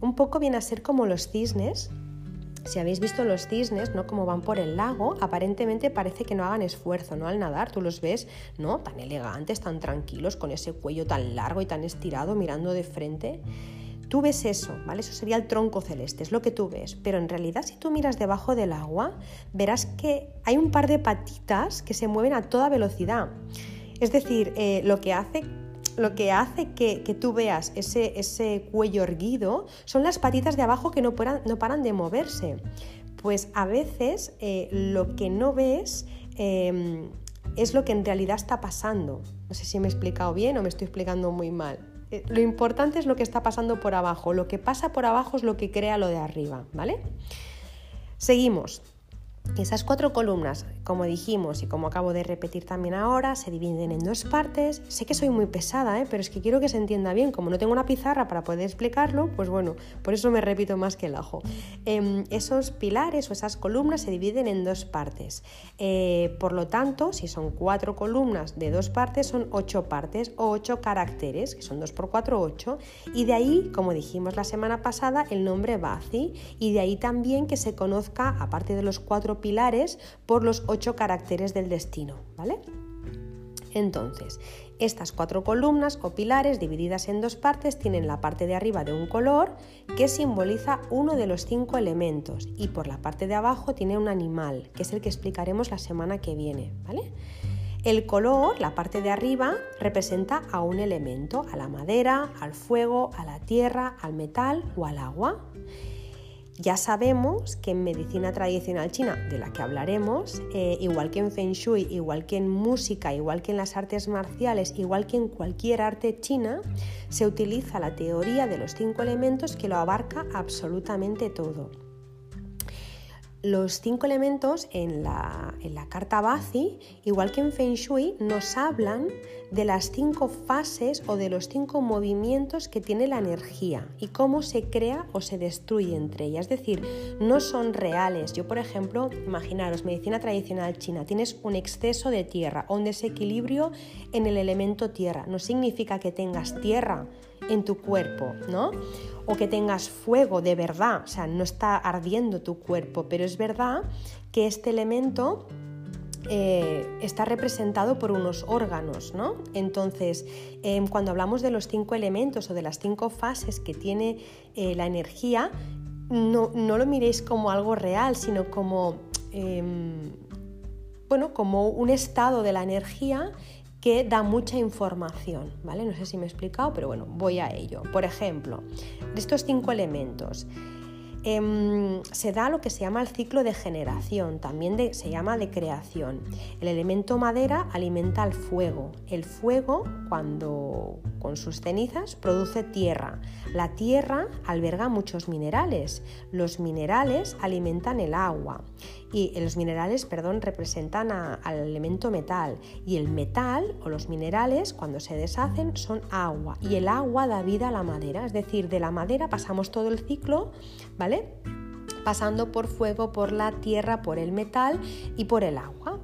Un poco viene a ser como los cisnes, si habéis visto los cisnes, ¿no? Como van por el lago, aparentemente parece que no hagan esfuerzo, ¿no? Al nadar, tú los ves, ¿no? Tan elegantes, tan tranquilos, con ese cuello tan largo y tan estirado, mirando de frente. Tú ves eso, ¿vale? Eso sería el tronco celeste, es lo que tú ves. Pero en realidad, si tú miras debajo del agua, verás que hay un par de patitas que se mueven a toda velocidad. Es decir, eh, lo que hace lo que hace que, tú veas ese, ese, cuello erguido son las patitas de abajo que no, no paran de moverse. Pues a veces eh, lo que no ves em, es lo que en realidad está pasando. No sé si me he explicado bien o me estoy explicando muy mal. Eh, lo importante es lo que está pasando por abajo. Lo que pasa por abajo es lo que crea lo de arriba, ¿vale? Seguimos. Esas cuatro columnas, como dijimos y como acabo de repetir también ahora, se dividen en dos partes. Sé que soy muy pesada, ¿eh? pero es que quiero que se entienda bien. Como no tengo una pizarra para poder explicarlo, pues bueno, por eso me repito más que el ajo. Em, esos pilares o esas columnas se dividen en dos partes. Eh, por lo tanto, si son cuatro columnas de dos partes, son ocho partes o ocho caracteres, que son dos por cuatro, ocho. Y de ahí, como dijimos la semana pasada, el nombre Bazi. Y de ahí también que se conozca, aparte de los pilares por los ocho caracteres del destino, ¿vale? Entonces, estas cuatro columnas o pilares divididas en dos partes tienen la parte de arriba de un color que simboliza uno de los cinco elementos y por la parte de abajo tiene un animal, que es el que explicaremos la semana que viene, ¿vale? El color, la parte de arriba, representa a un elemento, a la madera, al fuego, a la tierra, al metal o al agua. Ya sabemos que en medicina tradicional china, de la que hablaremos, eh, igual que en Feng Shui, igual que en música, igual que en las artes marciales, igual que en cualquier arte china, se utiliza la teoría de los cinco elementos que lo abarca absolutamente todo. Los cinco elementos en la, carta Bazi, igual que en Feng Shui, nos hablan de las cinco fases o de los cinco movimientos que tiene la energía y cómo se crea o se destruye entre ellas. Es decir, no son reales. Yo, por ejemplo, imaginaros, medicina tradicional china, tienes un exceso de tierra o un desequilibrio en el elemento tierra. No significa que tengas tierra en tu cuerpo, ¿no? O que tengas fuego de verdad, o sea, no está ardiendo tu cuerpo, pero es verdad que este elemento eh, está representado por unos órganos, ¿no? Entonces, em, cuando hablamos de los cinco elementos o de las cinco fases que tiene eh, la energía, no, no, lo miréis como algo real, sino como, em, bueno, como un estado de la energía que da mucha información, ¿vale? No sé si me he explicado, pero bueno, voy a ello. Por ejemplo, de estos cinco elementos, em, se da lo que se llama el ciclo de generación, también se llama de creación. El elemento madera alimenta el fuego. El fuego, cuando, con sus cenizas produce tierra. La tierra alberga muchos minerales. Los minerales alimentan el agua y los minerales, perdón, representan al elemento metal y el metal o los minerales cuando se deshacen son agua y el agua da vida a la madera, es decir, de la madera pasamos todo el ciclo, ¿vale? Pasando por fuego, por la tierra, por el metal y por el agua.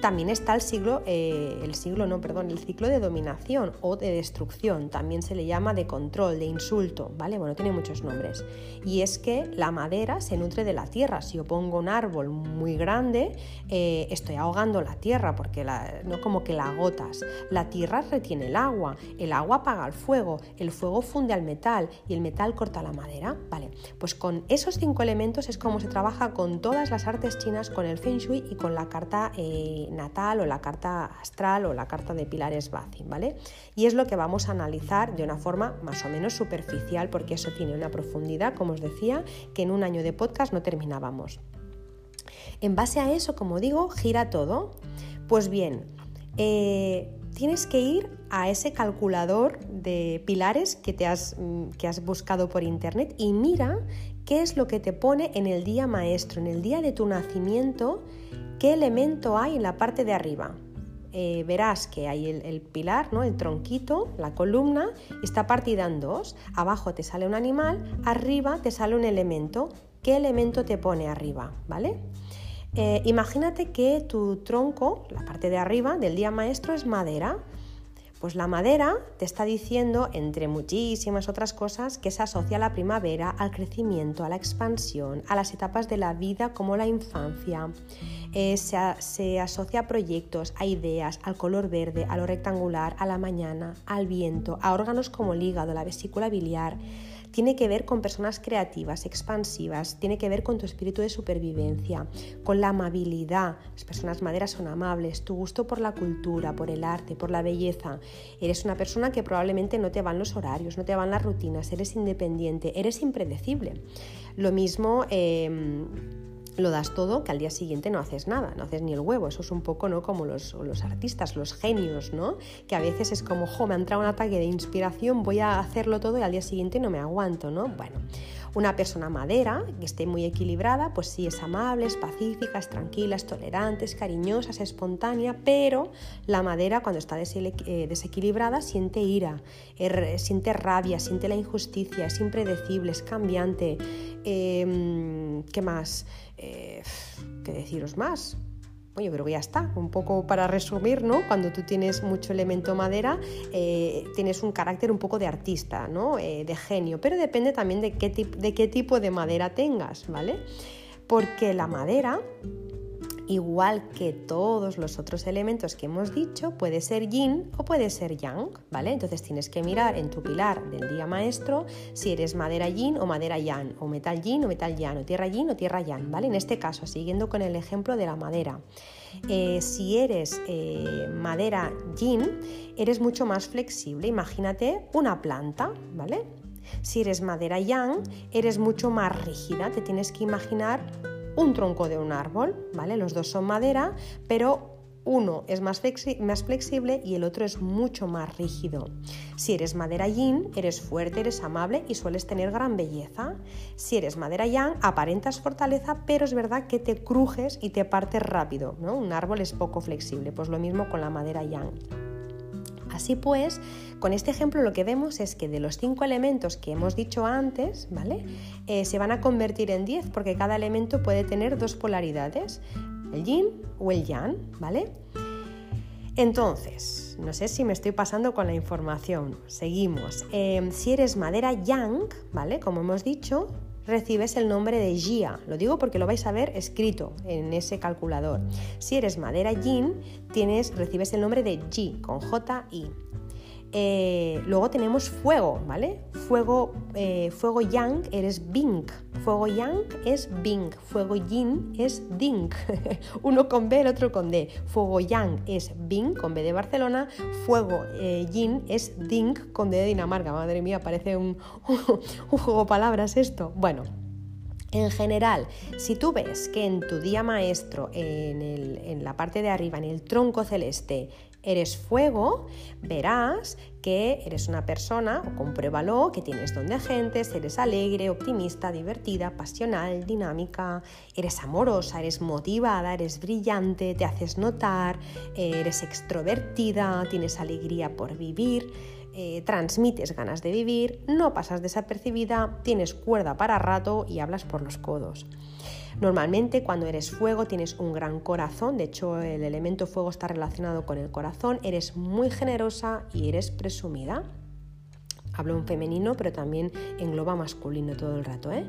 También está el siglo, eh, el siglo, no, perdón, el ciclo de dominación o de destrucción, también se le llama de control, de insulto, ¿vale? Bueno, tiene muchos nombres. Y es que la madera se nutre de la tierra. Si yo pongo un árbol muy grande, eh, estoy ahogando la tierra, porque no como que la agotas. La tierra retiene el agua, el agua apaga el fuego, el fuego funde al metal y el metal corta la madera, ¿vale? Pues con esos cinco elementos es como se trabaja con todas las artes chinas, con el Feng Shui y con la carta eh, natal o la carta astral o la carta de pilares Bacin, ¿vale? Y es lo que vamos a analizar de una forma más o menos superficial porque eso tiene una profundidad, como os decía, que en un año de podcast no terminábamos. En base a eso, como digo, gira todo. Pues bien, eh, tienes que ir a ese calculador de pilares que, te has, mm, que has buscado por internet y mira qué es lo que te pone en el día maestro, en el día de tu nacimiento, qué elemento hay en la parte de arriba. Eh, verás que hay el, pilar, ¿no? el tronquito, la columna, está partida en dos. Abajo te sale un animal, arriba te sale un elemento. ¿Qué elemento te pone arriba? ¿Vale? Eh, imagínate que tu tronco, la parte de arriba del día maestro, es madera. Pues la madera te está diciendo, entre muchísimas otras cosas, que se asocia a la primavera, al crecimiento, a la expansión, a las etapas de la vida como la infancia. Eh, se, asocia a proyectos, a ideas, al color verde, a lo rectangular, a la mañana, al viento, a órganos como el hígado, la vesícula biliar tiene que ver con personas creativas, expansivas, tiene que ver con tu espíritu de supervivencia, con la amabilidad. Las personas maderas son amables, tu gusto por la cultura, por el arte, por la belleza. Eres una persona que probablemente no te van los horarios, no te van las rutinas, eres independiente, eres impredecible. Lo mismo... Em, lo das todo que al día siguiente no haces nada, no haces ni el huevo. Eso es un poco ¿no? como los, los artistas, los genios, ¿no? que a veces es como, jo, me ha entrado un ataque de inspiración, voy a hacerlo todo y al día siguiente no me aguanto. ¿no? Bueno, una persona madera, que esté muy equilibrada, pues sí es amable, es pacífica, es tranquila, es tolerante, es cariñosa, es espontánea, pero la madera cuando está eh, desequilibrada siente ira, er, siente rabia, siente la injusticia, es impredecible, es cambiante. Em, ¿Qué más? Eh, ¿Qué deciros más? yo creo que ya está, un poco para resumir, ¿no? Cuando tú tienes mucho elemento madera, eh, tienes un carácter un poco de artista, ¿no? Eh, de genio, pero depende también de qué tipo de madera tengas, ¿vale? Porque la madera igual que todos los otros elementos que hemos dicho, puede ser yin o puede ser yang, ¿vale? Entonces tienes que mirar en tu pilar del día maestro si eres madera yin o madera yang, o metal yin o metal yang, o tierra yin o tierra yang, ¿vale? En este caso, siguiendo con el ejemplo de la madera. Eh, si eres eh, madera yin, eres mucho más flexible. Imagínate una planta, ¿vale? Si eres madera yang, eres mucho más rígida. Te tienes que imaginar un tronco de un árbol, ¿vale? Los dos son madera, pero uno es más, más, flexible y el otro es mucho más rígido. Si eres madera yin, eres fuerte, eres amable y sueles tener gran belleza. Si eres madera yang, aparentas fortaleza, pero es verdad que te crujes y te partes rápido. ¿no? Un árbol es poco flexible, pues lo mismo con la madera yang. Así pues, con este ejemplo lo que vemos es que de los cinco elementos que hemos dicho antes, ¿vale? Eh, se van a convertir en 10 porque cada elemento puede tener dos polaridades, el yin o el yang, ¿vale? Entonces, no sé si me estoy pasando con la información. Seguimos. Em, si eres madera yang, ¿vale? Como hemos dicho, recibes el nombre de Jia. Lo digo porque lo vais a ver escrito en ese calculador. Si eres madera yin, tienes, recibes el nombre de Ji con J-I. Eh, luego tenemos fuego, ¿vale? Fuego, eh, fuego yang eres Bing. Fuego yang es Bing. Fuego yin es Ding. Uno con B, el otro con D. Fuego yang es Bing con B de Barcelona. Fuego eh, yin es Ding con D de Dinamarca. Madre mía, parece un, un juego de palabras esto. Bueno, en general, si tú ves que en tu día maestro, en, la parte de arriba, en el tronco celeste, eres fuego, verás que eres una persona, o compruébalo, que tienes don de gentes, eres alegre, optimista, divertida, pasional, dinámica, eres amorosa, eres motivada, eres brillante, te haces notar, eres extrovertida, tienes alegría por vivir. Eh, transmites ganas de vivir, no pasas desapercibida, tienes cuerda para rato y hablas por los codos. Normalmente cuando eres fuego tienes un gran corazón, de hecho el elemento fuego está relacionado con el corazón, eres muy generosa y eres presumida. Hablo en femenino, pero también engloba masculino todo el rato. ¿eh?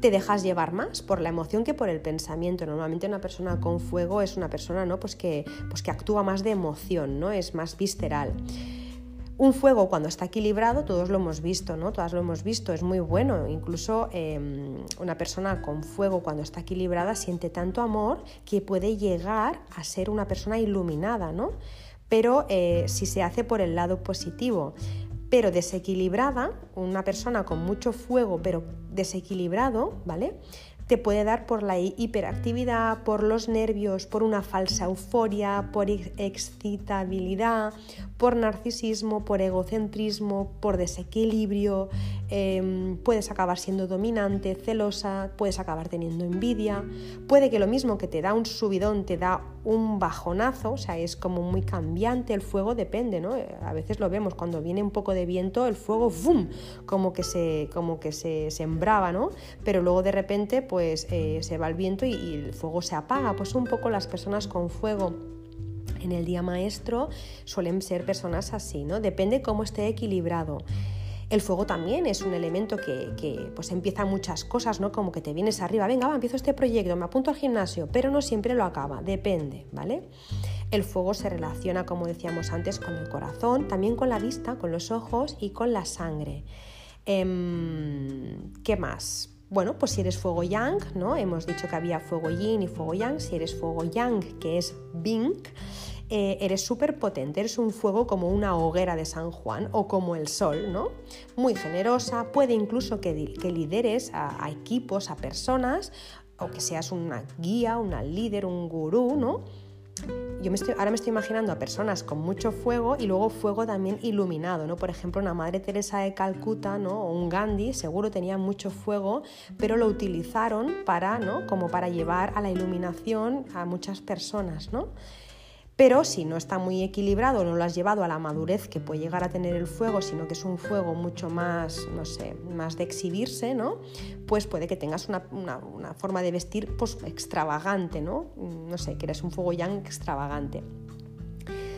Te dejas llevar más por la emoción que por el pensamiento. Normalmente una persona con fuego es una persona ¿no? pues que, pues que actúa más de emoción, ¿no? es más visceral. Un fuego cuando está equilibrado, todos lo hemos visto, ¿no? Todas lo hemos visto, es muy bueno. Incluso em, una persona con fuego cuando está equilibrada siente tanto amor que puede llegar a ser una persona iluminada, ¿no? Pero eh, si se hace por el lado positivo. Pero desequilibrada, una persona con mucho fuego, pero desequilibrado, ¿vale? Te puede dar por la hiperactividad, por los nervios, por una falsa euforia, por excitabilidad, por narcisismo, por egocentrismo, por desequilibrio, em, puedes acabar siendo dominante, celosa, puedes acabar teniendo envidia, puede que lo mismo que te da un subidón te da un bajonazo, o sea, es como muy cambiante, el fuego depende, ¿no? A veces lo vemos, cuando viene un poco de viento, el fuego, ¡fum!, como que se, como que se sembraba, ¿no? Pero luego de repente, pues eh, se va el viento y el fuego se apaga, pues un poco las personas con fuego en el día maestro suelen ser personas así, ¿no? Depende cómo esté equilibrado. El fuego también es un elemento que, pues empieza muchas cosas, ¿no? Como que te vienes arriba, venga, va, empiezo este proyecto, me apunto al gimnasio, pero no siempre lo acaba, depende, ¿vale? El fuego se relaciona, como decíamos antes, con el corazón, también con la vista, con los ojos y con la sangre. Em, ¿Qué más? Bueno, pues si eres fuego yang, ¿no? Hemos dicho que había fuego yin y fuego yang. Si eres fuego yang, que es bing, eh, eres súper potente, eres un fuego como una hoguera de San Juan o como el sol, ¿no? Muy generosa, puede incluso que, lideres a, equipos, a personas, o que seas una guía, una líder, un gurú, ¿no? Yo me estoy, ahora me estoy imaginando a personas con mucho fuego y luego fuego también iluminado, ¿no? Por ejemplo, una Madre Teresa de Calcuta, ¿no? O un Gandhi, seguro tenía mucho fuego, pero lo utilizaron para, ¿no? Como para llevar a la iluminación a muchas personas, ¿no? Pero si no está muy equilibrado, no lo has llevado a la madurez que puede llegar a tener el fuego, sino que es un fuego mucho más, no sé, más de exhibirse, ¿no? Pues puede que tengas una, forma de vestir pues, extravagante, ¿no? No sé, que eres un fuego yang extravagante.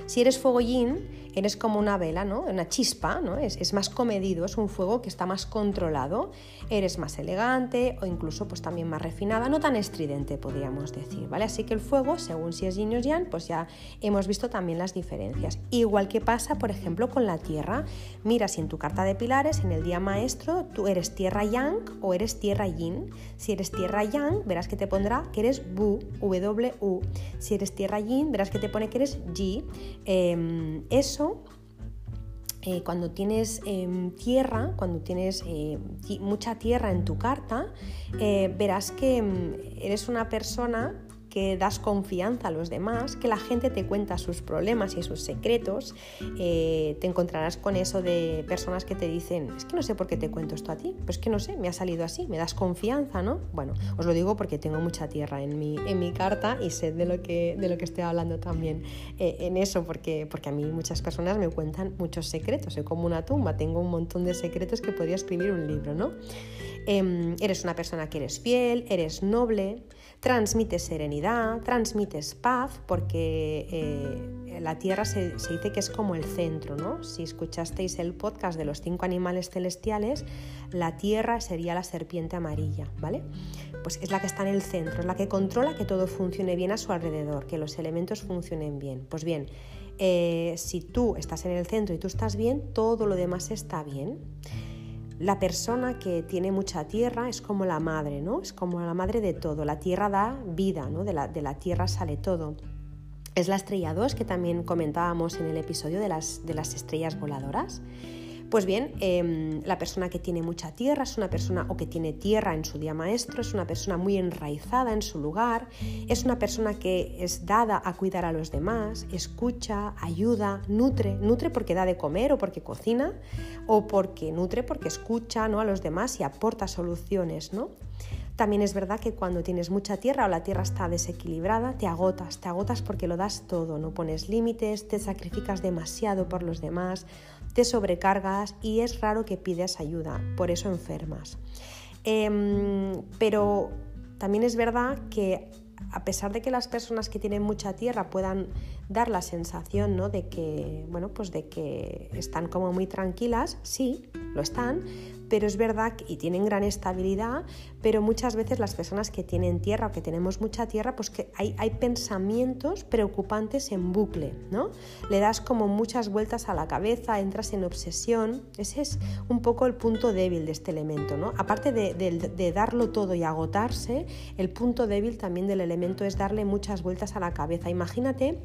Si eres fuego yin, eres como una vela, ¿no? Una chispa, ¿no? Es, más comedido, es un fuego que está más controlado, eres más elegante o incluso pues también más refinada, no tan estridente podríamos decir, ¿vale? Así que el fuego, según si es yin o yang, pues ya hemos visto también las diferencias. Igual que pasa, por ejemplo, con la tierra. Mira si en tu carta de pilares, en el día maestro, tú eres tierra yang o eres tierra yin. Si eres tierra yang, verás que te pondrá que eres bu, W-U. Si eres tierra yin, verás que te pone que eres G. Em, eso eh, cuando tienes em, tierra, cuando tienes eh, mucha tierra en tu carta, eh, verás que em, eres una persona que das confianza a los demás, que la gente te cuenta sus problemas y sus secretos, eh, te encontrarás con eso de personas que te dicen, es que no sé por qué te cuento esto a ti, pues que no sé, me ha salido así, me das confianza, ¿no? Bueno, os lo digo porque tengo mucha tierra en mi, en mi carta y sé de lo que, de lo que estoy hablando también eh, en eso, porque, porque a mí muchas personas me cuentan muchos secretos, soy como una tumba, tengo un montón de secretos que podría escribir un libro, ¿no? Em, eres una persona que eres fiel, eres noble, transmites serenidad, transmites paz, porque eh, la Tierra se, dice que es como el centro, ¿no? Si escuchasteis el podcast de los cinco animales celestiales, la Tierra sería la serpiente amarilla, ¿vale? Pues es la que está en el centro, es la que controla que todo funcione bien a su alrededor, que los elementos funcionen bien. Pues bien, eh, si tú estás en el centro y tú estás bien, todo lo demás está bien. La persona que tiene mucha tierra es como la madre, ¿no? Es como la madre de todo. La tierra da vida, ¿no? De la, de la tierra sale todo. Es la estrella 2 que también comentábamos en el episodio de las, de las estrellas voladoras. Pues bien, em, la persona que tiene mucha tierra es una persona o que tiene tierra en su día maestro, es una persona muy enraizada en su lugar, es una persona que es dada a cuidar a los demás, escucha, ayuda, nutre, nutre porque da de comer o porque cocina o porque nutre porque escucha ¿no? a los demás y aporta soluciones, ¿no? También es verdad que cuando tienes mucha tierra o la tierra está desequilibrada, te agotas, te agotas porque lo das todo, no pones límites, te sacrificas demasiado por los demás, te sobrecargas y es raro que pidas ayuda, por eso enfermas. Em, pero también es verdad que a pesar de que las personas que tienen mucha tierra puedan dar la sensación ¿no? de que bueno pues de que están como muy tranquilas sí lo están pero es verdad y tienen gran estabilidad, pero muchas veces las personas que tienen tierra o que tenemos mucha tierra, pues que hay, hay pensamientos preocupantes en bucle, ¿no? Le das como muchas vueltas a la cabeza, entras en obsesión, ese es un poco el punto débil de este elemento, ¿no? Aparte de darlo todo y agotarse, el punto débil también del elemento es darle muchas vueltas a la cabeza. Imagínate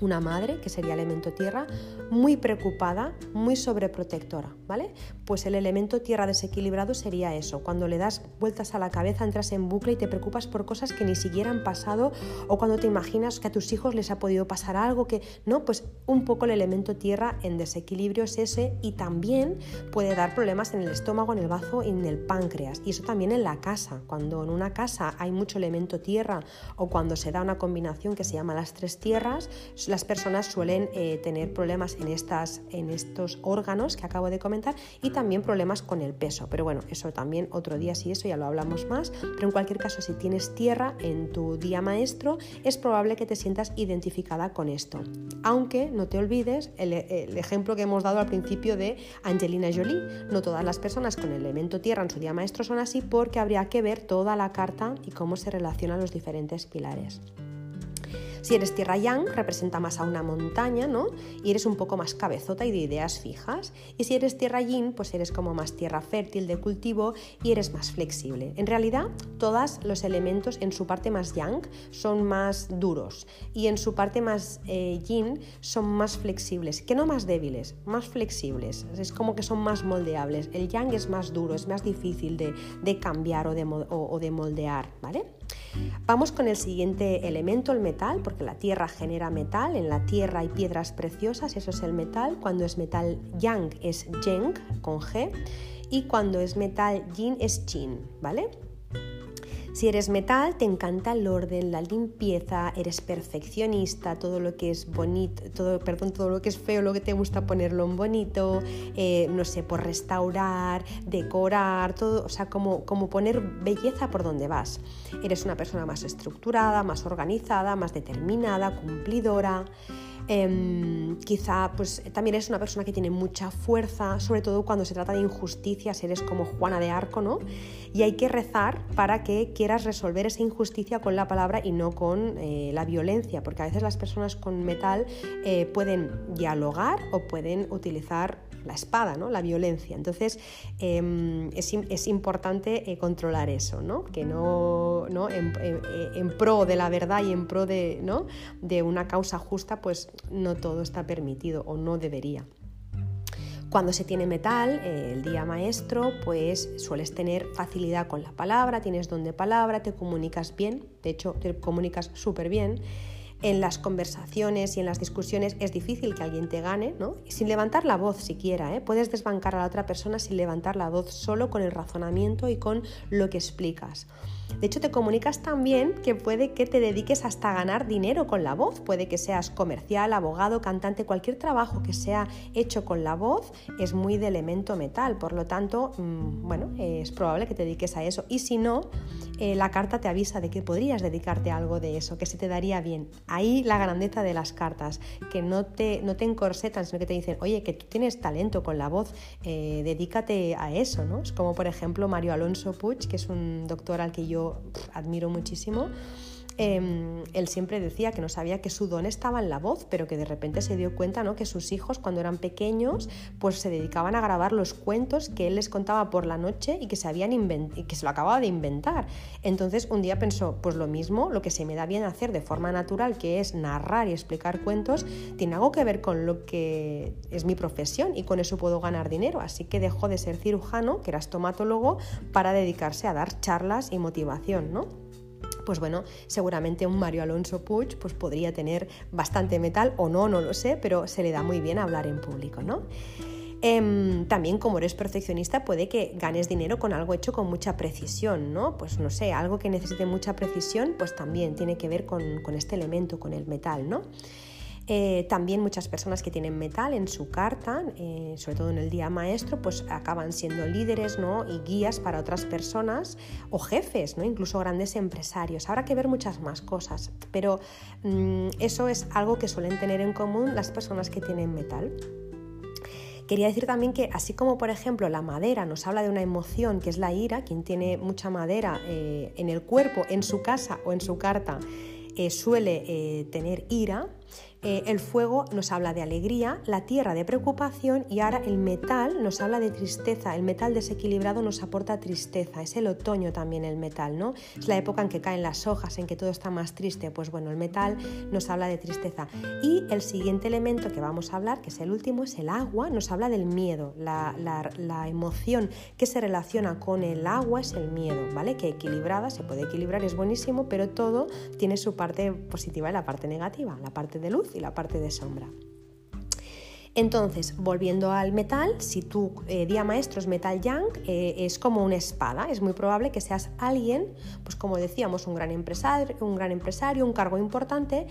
una madre, que sería elemento tierra, muy preocupada, muy sobreprotectora, ¿vale? Pues el elemento tierra desequilibrado sería eso, cuando le das vueltas a la cabeza, entras en bucle y te preocupas por cosas que ni siquiera han pasado o cuando te imaginas que a tus hijos les ha podido pasar algo que, no, pues un poco el elemento tierra en desequilibrio es ese y también puede dar problemas en el estómago, en el bazo y en el páncreas. Y eso también en la casa, cuando en una casa hay mucho elemento tierra o cuando se da una combinación que se llama las tres tierras, las personas suelen eh, tener problemas en, estas, en estos órganos que acabo de comentar y también problemas con el peso. Pero bueno, eso también otro día sí, eso ya lo hablamos más. Pero en cualquier caso, si tienes tierra en tu día maestro, es probable que te sientas identificada con esto. Aunque no te olvides el, el ejemplo que hemos dado al principio de Angelina Jolie. No todas las personas con el elemento tierra en su día maestro son así porque habría que ver toda la carta y cómo se relacionan los diferentes pilares. Si eres tierra yang, representa más a una montaña, ¿no? Y eres un poco más cabezota y de ideas fijas. Y si eres tierra yin, pues eres como más tierra fértil de cultivo y eres más flexible. En realidad, todos los elementos en su parte más yang son más duros y en su parte más eh, yin son más flexibles, que no más débiles, más flexibles. Es como que son más moldeables. El yang es más duro, es más difícil de, cambiar o de, o de moldear, ¿vale? Vamos con el siguiente elemento, el metal, porque la tierra genera metal, en la tierra hay piedras preciosas, eso es el metal, cuando es metal yang es yeng con G. Y cuando es metal yin es chin, ¿vale? Si eres metal, te encanta el orden, la limpieza, eres perfeccionista, todo lo que es bonito, todo, perdón, todo lo que es feo, lo que te gusta ponerlo en bonito, eh, no sé, por restaurar, decorar, todo, o sea, como, como poner belleza por donde vas. Eres una persona más estructurada, más organizada, más determinada, cumplidora. Em, quizá pues también es una persona que tiene mucha fuerza, sobre todo cuando se trata de injusticias, eres como Juana de Arco, ¿no? Y hay que rezar para que quieras resolver esa injusticia con la palabra y no con eh, la violencia, porque a veces las personas con metal eh, pueden dialogar o pueden utilizar la espada, ¿no? la violencia. Entonces em, es, importante eh, controlar eso, ¿no? que no, ¿no? En, pro de la verdad y en pro de, ¿no? de una causa justa, pues no todo está permitido o no debería. Cuando se tiene metal, eh, el día maestro, pues sueles tener facilidad con la palabra, tienes don de palabra, te comunicas bien, de hecho te comunicas súper bien en las conversaciones y en las discusiones es difícil que alguien te gane, ¿no? Sin levantar la voz siquiera, ¿eh? Puedes desbancar a la otra persona sin levantar la voz, solo con el razonamiento y con lo que explicas. De hecho, te comunicas tan bien que puede que te dediques hasta a ganar dinero con la voz. Puede que seas comercial, abogado, cantante, cualquier trabajo que sea hecho con la voz es muy de elemento metal. Por lo tanto, mm, bueno, es probable que te dediques a eso. Y si no, eh, la carta te avisa de que podrías dedicarte a algo de eso, que se te daría bien. Ahí la grandeza de las cartas, que no te, no te encorsetan, sino que te dicen, oye, que tú tienes talento con la voz, eh, dedícate a eso, ¿no? Es como por ejemplo Mario Alonso Puig, que es un doctor al que yo admiro muchísimo. Em, él siempre decía que no sabía que su don estaba en la voz, pero que de repente se dio cuenta ¿no? que sus hijos cuando eran pequeños pues se dedicaban a grabar los cuentos que él les contaba por la noche y que se, habían y que se lo acababa de inventar. Entonces un día pensó, pues lo mismo, lo que se me da bien hacer de forma natural, que es narrar y explicar cuentos, tiene algo que ver con lo que es mi profesión y con eso puedo ganar dinero. Así que dejó de ser cirujano, que era estomatólogo, para dedicarse a dar charlas y motivación, ¿no? Pues bueno, seguramente un Mario Alonso Puig pues podría tener bastante metal o no, no lo sé, pero se le da muy bien hablar en público, ¿no? Em, también como eres perfeccionista puede que ganes dinero con algo hecho con mucha precisión, ¿no? Pues no sé, algo que necesite mucha precisión, pues también tiene que ver con, este elemento, con el metal, ¿no? Eh, también muchas personas que tienen metal en su carta, eh, sobre todo en el día maestro, pues acaban siendo líderes ¿no? y guías para otras personas o jefes, ¿no? incluso grandes empresarios. Habrá que ver muchas más cosas, pero mm, eso es algo que suelen tener en común las personas que tienen metal. Quería decir también que así como por ejemplo la madera nos habla de una emoción que es la ira, quien tiene mucha madera eh, en el cuerpo, en su casa o en su carta, suele tener ira, eh, el fuego nos habla de alegría, la tierra de preocupación y ahora el metal nos habla de tristeza. El metal desequilibrado nos aporta tristeza. Es el otoño también el metal, ¿no? Es la época en que caen las hojas, en que todo está más triste. Pues bueno, el metal nos habla de tristeza. Y el siguiente elemento que vamos a hablar, que es el último, es el agua. Nos habla del miedo. La, la emoción que se relaciona con el agua es el miedo, ¿vale? Que equilibrada, se puede equilibrar, es buenísimo, pero todo tiene su parte positiva y la parte negativa, la parte de luz y la parte de sombra. Entonces, volviendo al metal, si tu eh, día maestro es metal yang, eh, es como una espada. Es muy probable que seas alguien, pues como decíamos, un gran empresario, un gran empresario, un cargo importante,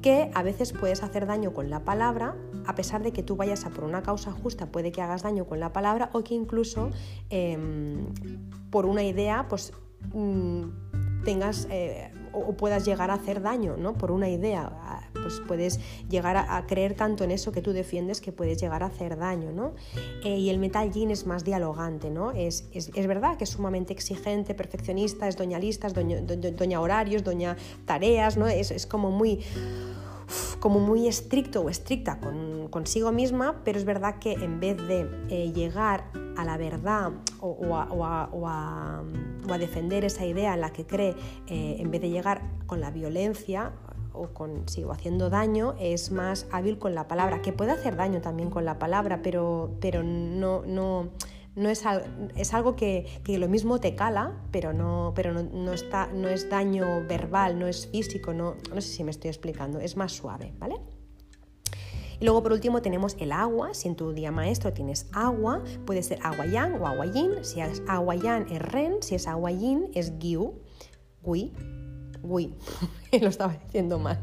que a veces puedes hacer daño con la palabra, a pesar de que tú vayas a por una causa justa, puede que hagas daño con la palabra o que incluso em, por una idea, pues mm, tengas eh, o puedas llegar a hacer daño, ¿no? Por una idea, pues puedes llegar a, creer tanto en eso que tú defiendes que puedes llegar a hacer daño, ¿no? Eh, y el metal yin es más dialogante, ¿no? Es, es, verdad que es sumamente exigente, perfeccionista, es doña listas, doña, doña horarios, doña tareas, ¿no? Es, es como muy como muy estricto o estricta con, consigo misma, pero es verdad que en vez de eh, llegar a la verdad o, a, defender esa idea en la que cree, eh, en vez de llegar con la violencia o con, sigo haciendo daño, es más hábil con la palabra, que puede hacer daño también con la palabra, pero, pero no, no, no es, es algo que, lo mismo te cala, pero, no, pero no, está, no es daño verbal, no es físico, no, no sé si me estoy explicando, es más suave, ¿vale? Y luego por último tenemos el agua, si en tu día maestro tienes agua, puede ser agua yang o agua yin, si es agua yang es ren, si es agua yin es giu, gui, gui, lo estaba diciendo mal.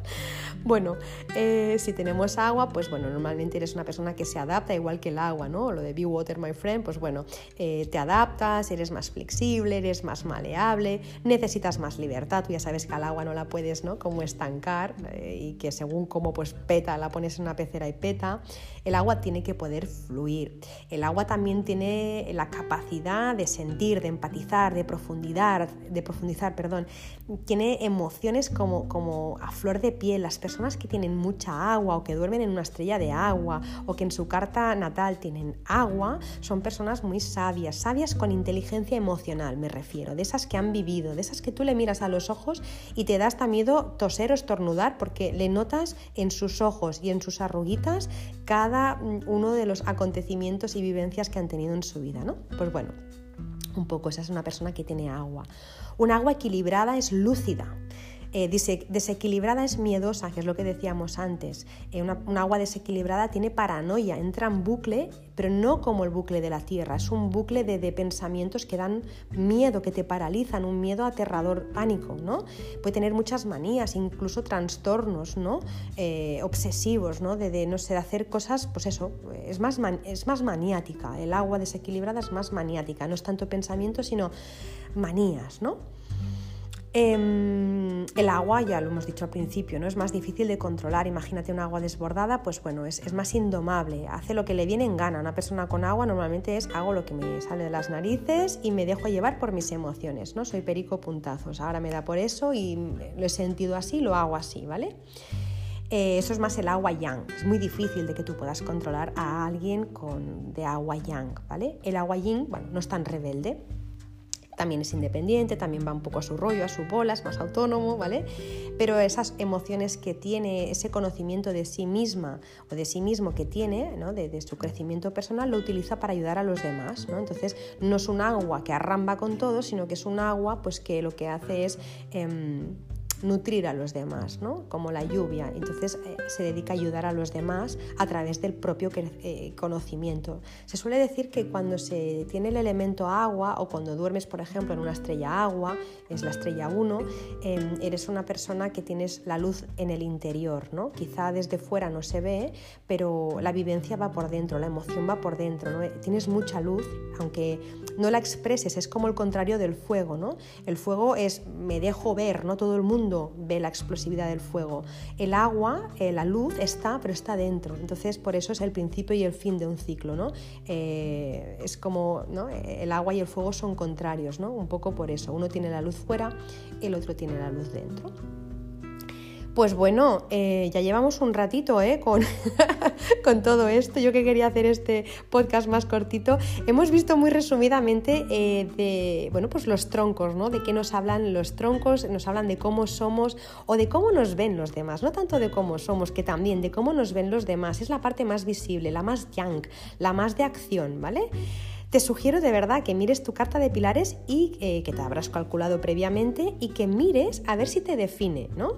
Bueno, eh, si tenemos agua, pues bueno, normalmente eres una persona que se adapta igual que el agua, ¿no? Lo de Be Water, my friend, pues bueno, eh, te adaptas, eres más flexible, eres más maleable, necesitas más libertad, tú ya sabes que al agua no la puedes, ¿no? Como estancar eh, y que según cómo pues peta, la pones en una pecera y peta. El agua tiene que poder fluir. El agua también tiene la capacidad de sentir, de empatizar, de profundizar, de profundizar, perdón. Tiene emociones como, como a flor de piel. Las personas que tienen mucha agua o que duermen en una estrella de agua o que en su carta natal tienen agua, son personas muy sabias, sabias con inteligencia emocional, me refiero, de esas que han vivido, de esas que tú le miras a los ojos y te da hasta miedo toser o estornudar porque le notas en sus ojos y en sus arruguitas cada Mm, uno de los acontecimientos y vivencias que han tenido en su vida, ¿no? Pues bueno, un poco, esa es una persona que tiene agua. Un agua equilibrada es lúcida, eh, desequilibrada es miedosa, que es lo que decíamos antes. Eh, un agua desequilibrada tiene paranoia, entra en bucle, pero no como el bucle de la Tierra, es un bucle de, pensamientos que dan miedo, que te paralizan, un miedo aterrador, pánico, ¿no? Puede tener muchas manías, incluso trastornos, ¿no? Eh, obsesivos, ¿no? De, no sé, hacer cosas, pues eso, es más, es más maniática. El agua desequilibrada es más maniática, no es tanto pensamiento, sino manías, ¿no? Em, el agua, ya lo hemos dicho al principio, ¿no? es más difícil de controlar. Imagínate un agua desbordada, pues bueno, es, más indomable, hace lo que le viene en gana. Una persona con agua normalmente es hago lo que me sale de las narices y me dejo llevar por mis emociones, ¿no? Soy perico puntazos, ahora me da por eso y lo he sentido así, lo hago así, ¿vale? Eh, eso es más el agua yang. Es muy difícil de que tú puedas controlar a alguien con, de agua yang, ¿vale? El agua yin, bueno, no es tan rebelde, también es independiente, también va un poco a su rollo, a su bola, es más autónomo, ¿vale? Pero esas emociones que tiene, ese conocimiento de sí misma o de sí mismo que tiene, ¿no? de, su crecimiento personal, lo utiliza para ayudar a los demás, ¿no? Entonces no es un agua que arramba con todo, sino que es un agua pues, que lo que hace es... Em, nutrir a los demás, ¿no? como la lluvia. Entonces eh, se dedica a ayudar a los demás a través del propio eh, conocimiento. Se suele decir que cuando se tiene el elemento agua o cuando duermes, por ejemplo, en una estrella agua, es la estrella 1, em, eres una persona que tienes la luz en el interior. ¿no? Quizá desde fuera no se ve, pero la vivencia va por dentro, la emoción va por dentro. ¿no? Tienes mucha luz, aunque no la expreses, es como el contrario del fuego. ¿no? El fuego es me dejo ver, no todo el mundo ve la explosividad del fuego. El agua, eh, la luz está, pero está dentro. Entonces, por eso es el principio y el fin de un ciclo. ¿no? Eh, es como ¿no? el agua y el fuego son contrarios, ¿no? un poco por eso. Uno tiene la luz fuera, el otro tiene la luz dentro. Pues bueno, eh, ya llevamos un ratito ¿eh? con, con, todo esto. Yo que quería hacer este podcast más cortito. Hemos visto muy resumidamente eh, de bueno, pues los troncos, ¿no? De qué nos hablan los troncos, nos hablan de cómo somos o de cómo nos ven los demás. No tanto de cómo somos, que también de cómo nos ven los demás. Es la parte más visible, la más yang, la más de acción, ¿vale? Te sugiero de verdad que mires tu carta de pilares y que te habrás calculado previamente y que mires a ver si te define, ¿no?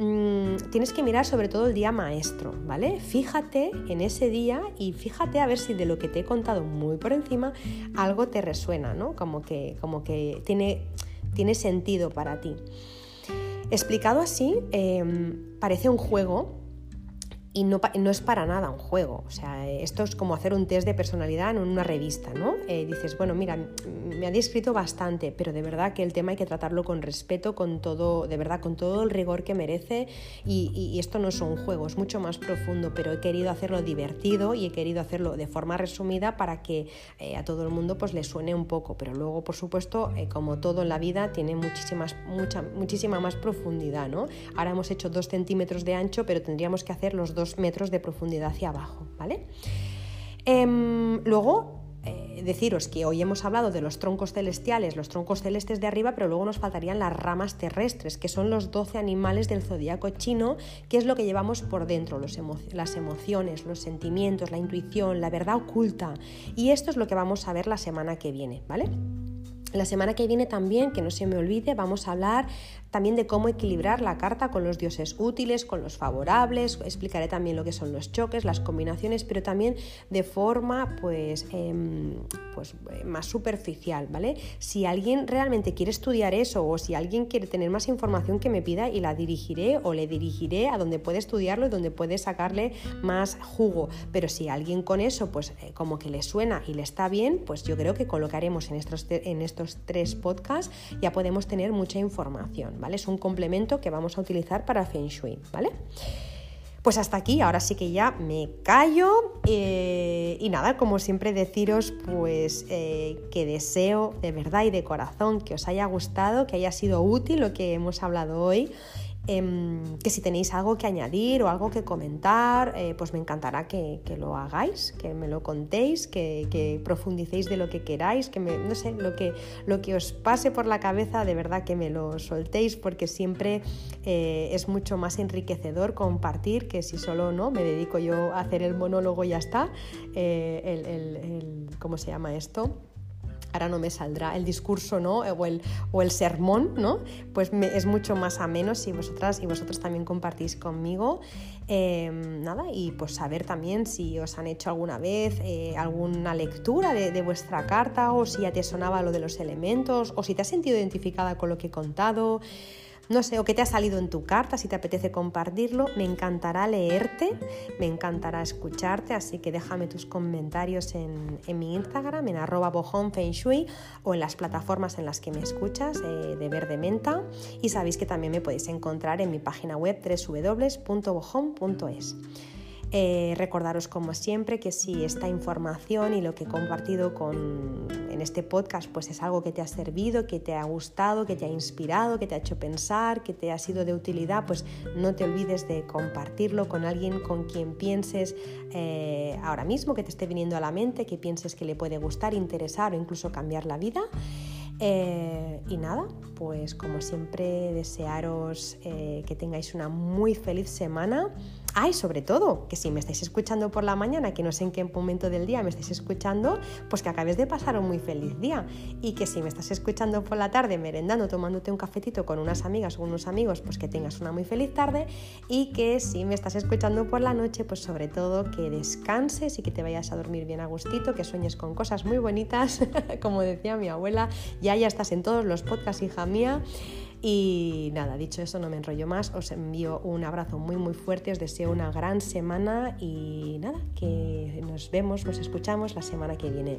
Mm, tienes que mirar sobre todo el día maestro, ¿vale? Fíjate en ese día y fíjate a ver si de lo que te he contado muy por encima algo te resuena, ¿no? Como que, como que tiene, tiene sentido para ti. Explicado así, em, parece un juego, y no, no, es para nada un juego. O sea, esto es como hacer un test de personalidad en una revista, ¿no? Eh, dices, bueno, mira, me ha descrito bastante, pero de verdad que el tema hay que tratarlo con respeto, con todo, de verdad, con todo el rigor que merece. Y, esto no es un juego, es mucho más profundo, pero he querido hacerlo divertido y he querido hacerlo de forma resumida para que eh, a todo el mundo pues le suene un poco. Pero luego, por supuesto, eh, como todo en la vida, tiene muchísimas, mucha, muchísima más profundidad, ¿no? Ahora hemos hecho dos centímetros de ancho, pero tendríamos que hacer los dos metros de profundidad hacia abajo, ¿vale? Em, luego, eh, deciros que hoy hemos hablado de los troncos celestiales, los troncos celestes de arriba, pero luego nos faltarían las ramas terrestres, que son los 12 animales del zodiaco chino, que es lo que llevamos por dentro, las emociones, los sentimientos, la intuición, la verdad oculta. Y esto es lo que vamos a ver la semana que viene, ¿vale? La semana que viene también, que no se me olvide, vamos a hablar también de cómo equilibrar la carta con los dioses útiles, con los favorables, explicaré también lo que son los choques, las combinaciones, pero también de forma pues, em, pues más superficial, ¿vale? Si alguien realmente quiere estudiar eso o si alguien quiere tener más información que me pida y la dirigiré o le dirigiré a donde puede estudiarlo y donde puede sacarle más jugo, pero si alguien con eso pues eh, como que le suena y le está bien, pues yo creo que colocaremos en estos, en estos tres podcasts ya podemos tener mucha información. Es un complemento que vamos a utilizar para Feng Shui, ¿vale? Pues hasta aquí, ahora sí que ya me callo eh, y nada, como siempre deciros pues eh, que deseo de verdad y de corazón que os haya gustado, que haya sido útil lo que hemos hablado hoy Em, que si tenéis algo que añadir o algo que comentar, eh, pues me encantará que, lo hagáis, que me lo contéis, que, profundicéis de lo que queráis, que me, no sé, lo que, lo que os pase por la cabeza, de verdad que me lo soltéis, porque siempre eh, es mucho más enriquecedor compartir que si solo no me dedico yo a hacer el monólogo y ya está. Eh, ¿Cómo se llama esto? Ahora no me saldrá el discurso ¿no? o, el, o el sermón, ¿no? pues es mucho más ameno si vosotras y vosotros también compartís conmigo. Em, nada, y pues saber también si os han hecho alguna vez eh, alguna lectura de, de, vuestra carta o si ya te sonaba lo de los elementos o si te has sentido identificada con lo que he contado. No sé, o qué te ha salido en tu carta, si te apetece compartirlo. Me encantará leerte, me encantará escucharte, así que déjame tus comentarios en, mi Instagram, en arroba o en las plataformas en las que me escuchas eh, de Verde Menta. Y sabéis que también me podéis encontrar en mi página web www.bojon.es. Eh, recordaros como siempre que si esta información y lo que he compartido con, en este podcast pues es algo que te ha servido, que te ha gustado, que te ha inspirado, que te ha hecho pensar, que te ha sido de utilidad, pues no te olvides de compartirlo con alguien con quien pienses eh, ahora mismo, que te esté viniendo a la mente, que pienses que le puede gustar, interesar o incluso cambiar la vida. Eh, y nada, pues como siempre desearos que tengáis una muy feliz semana Ay, sobre todo, que si me estáis escuchando por la mañana, que no sé en qué momento del día me estáis escuchando, pues que acabes de pasar un muy feliz día. Y que si me estás escuchando por la tarde, merendando, tomándote un cafetito con unas amigas o unos amigos, pues que tengas una muy feliz tarde. Y que si me estás escuchando por la noche, pues sobre todo que descanses y que te vayas a dormir bien a gustito, que sueñes con cosas muy bonitas, como decía mi abuela. Ya ya estás en todos los podcasts, hija mía. Y nada, dicho eso, no me enrollo más, os envío un abrazo muy muy fuerte, os deseo una gran semana y nada, que nos vemos, nos escuchamos la semana que viene.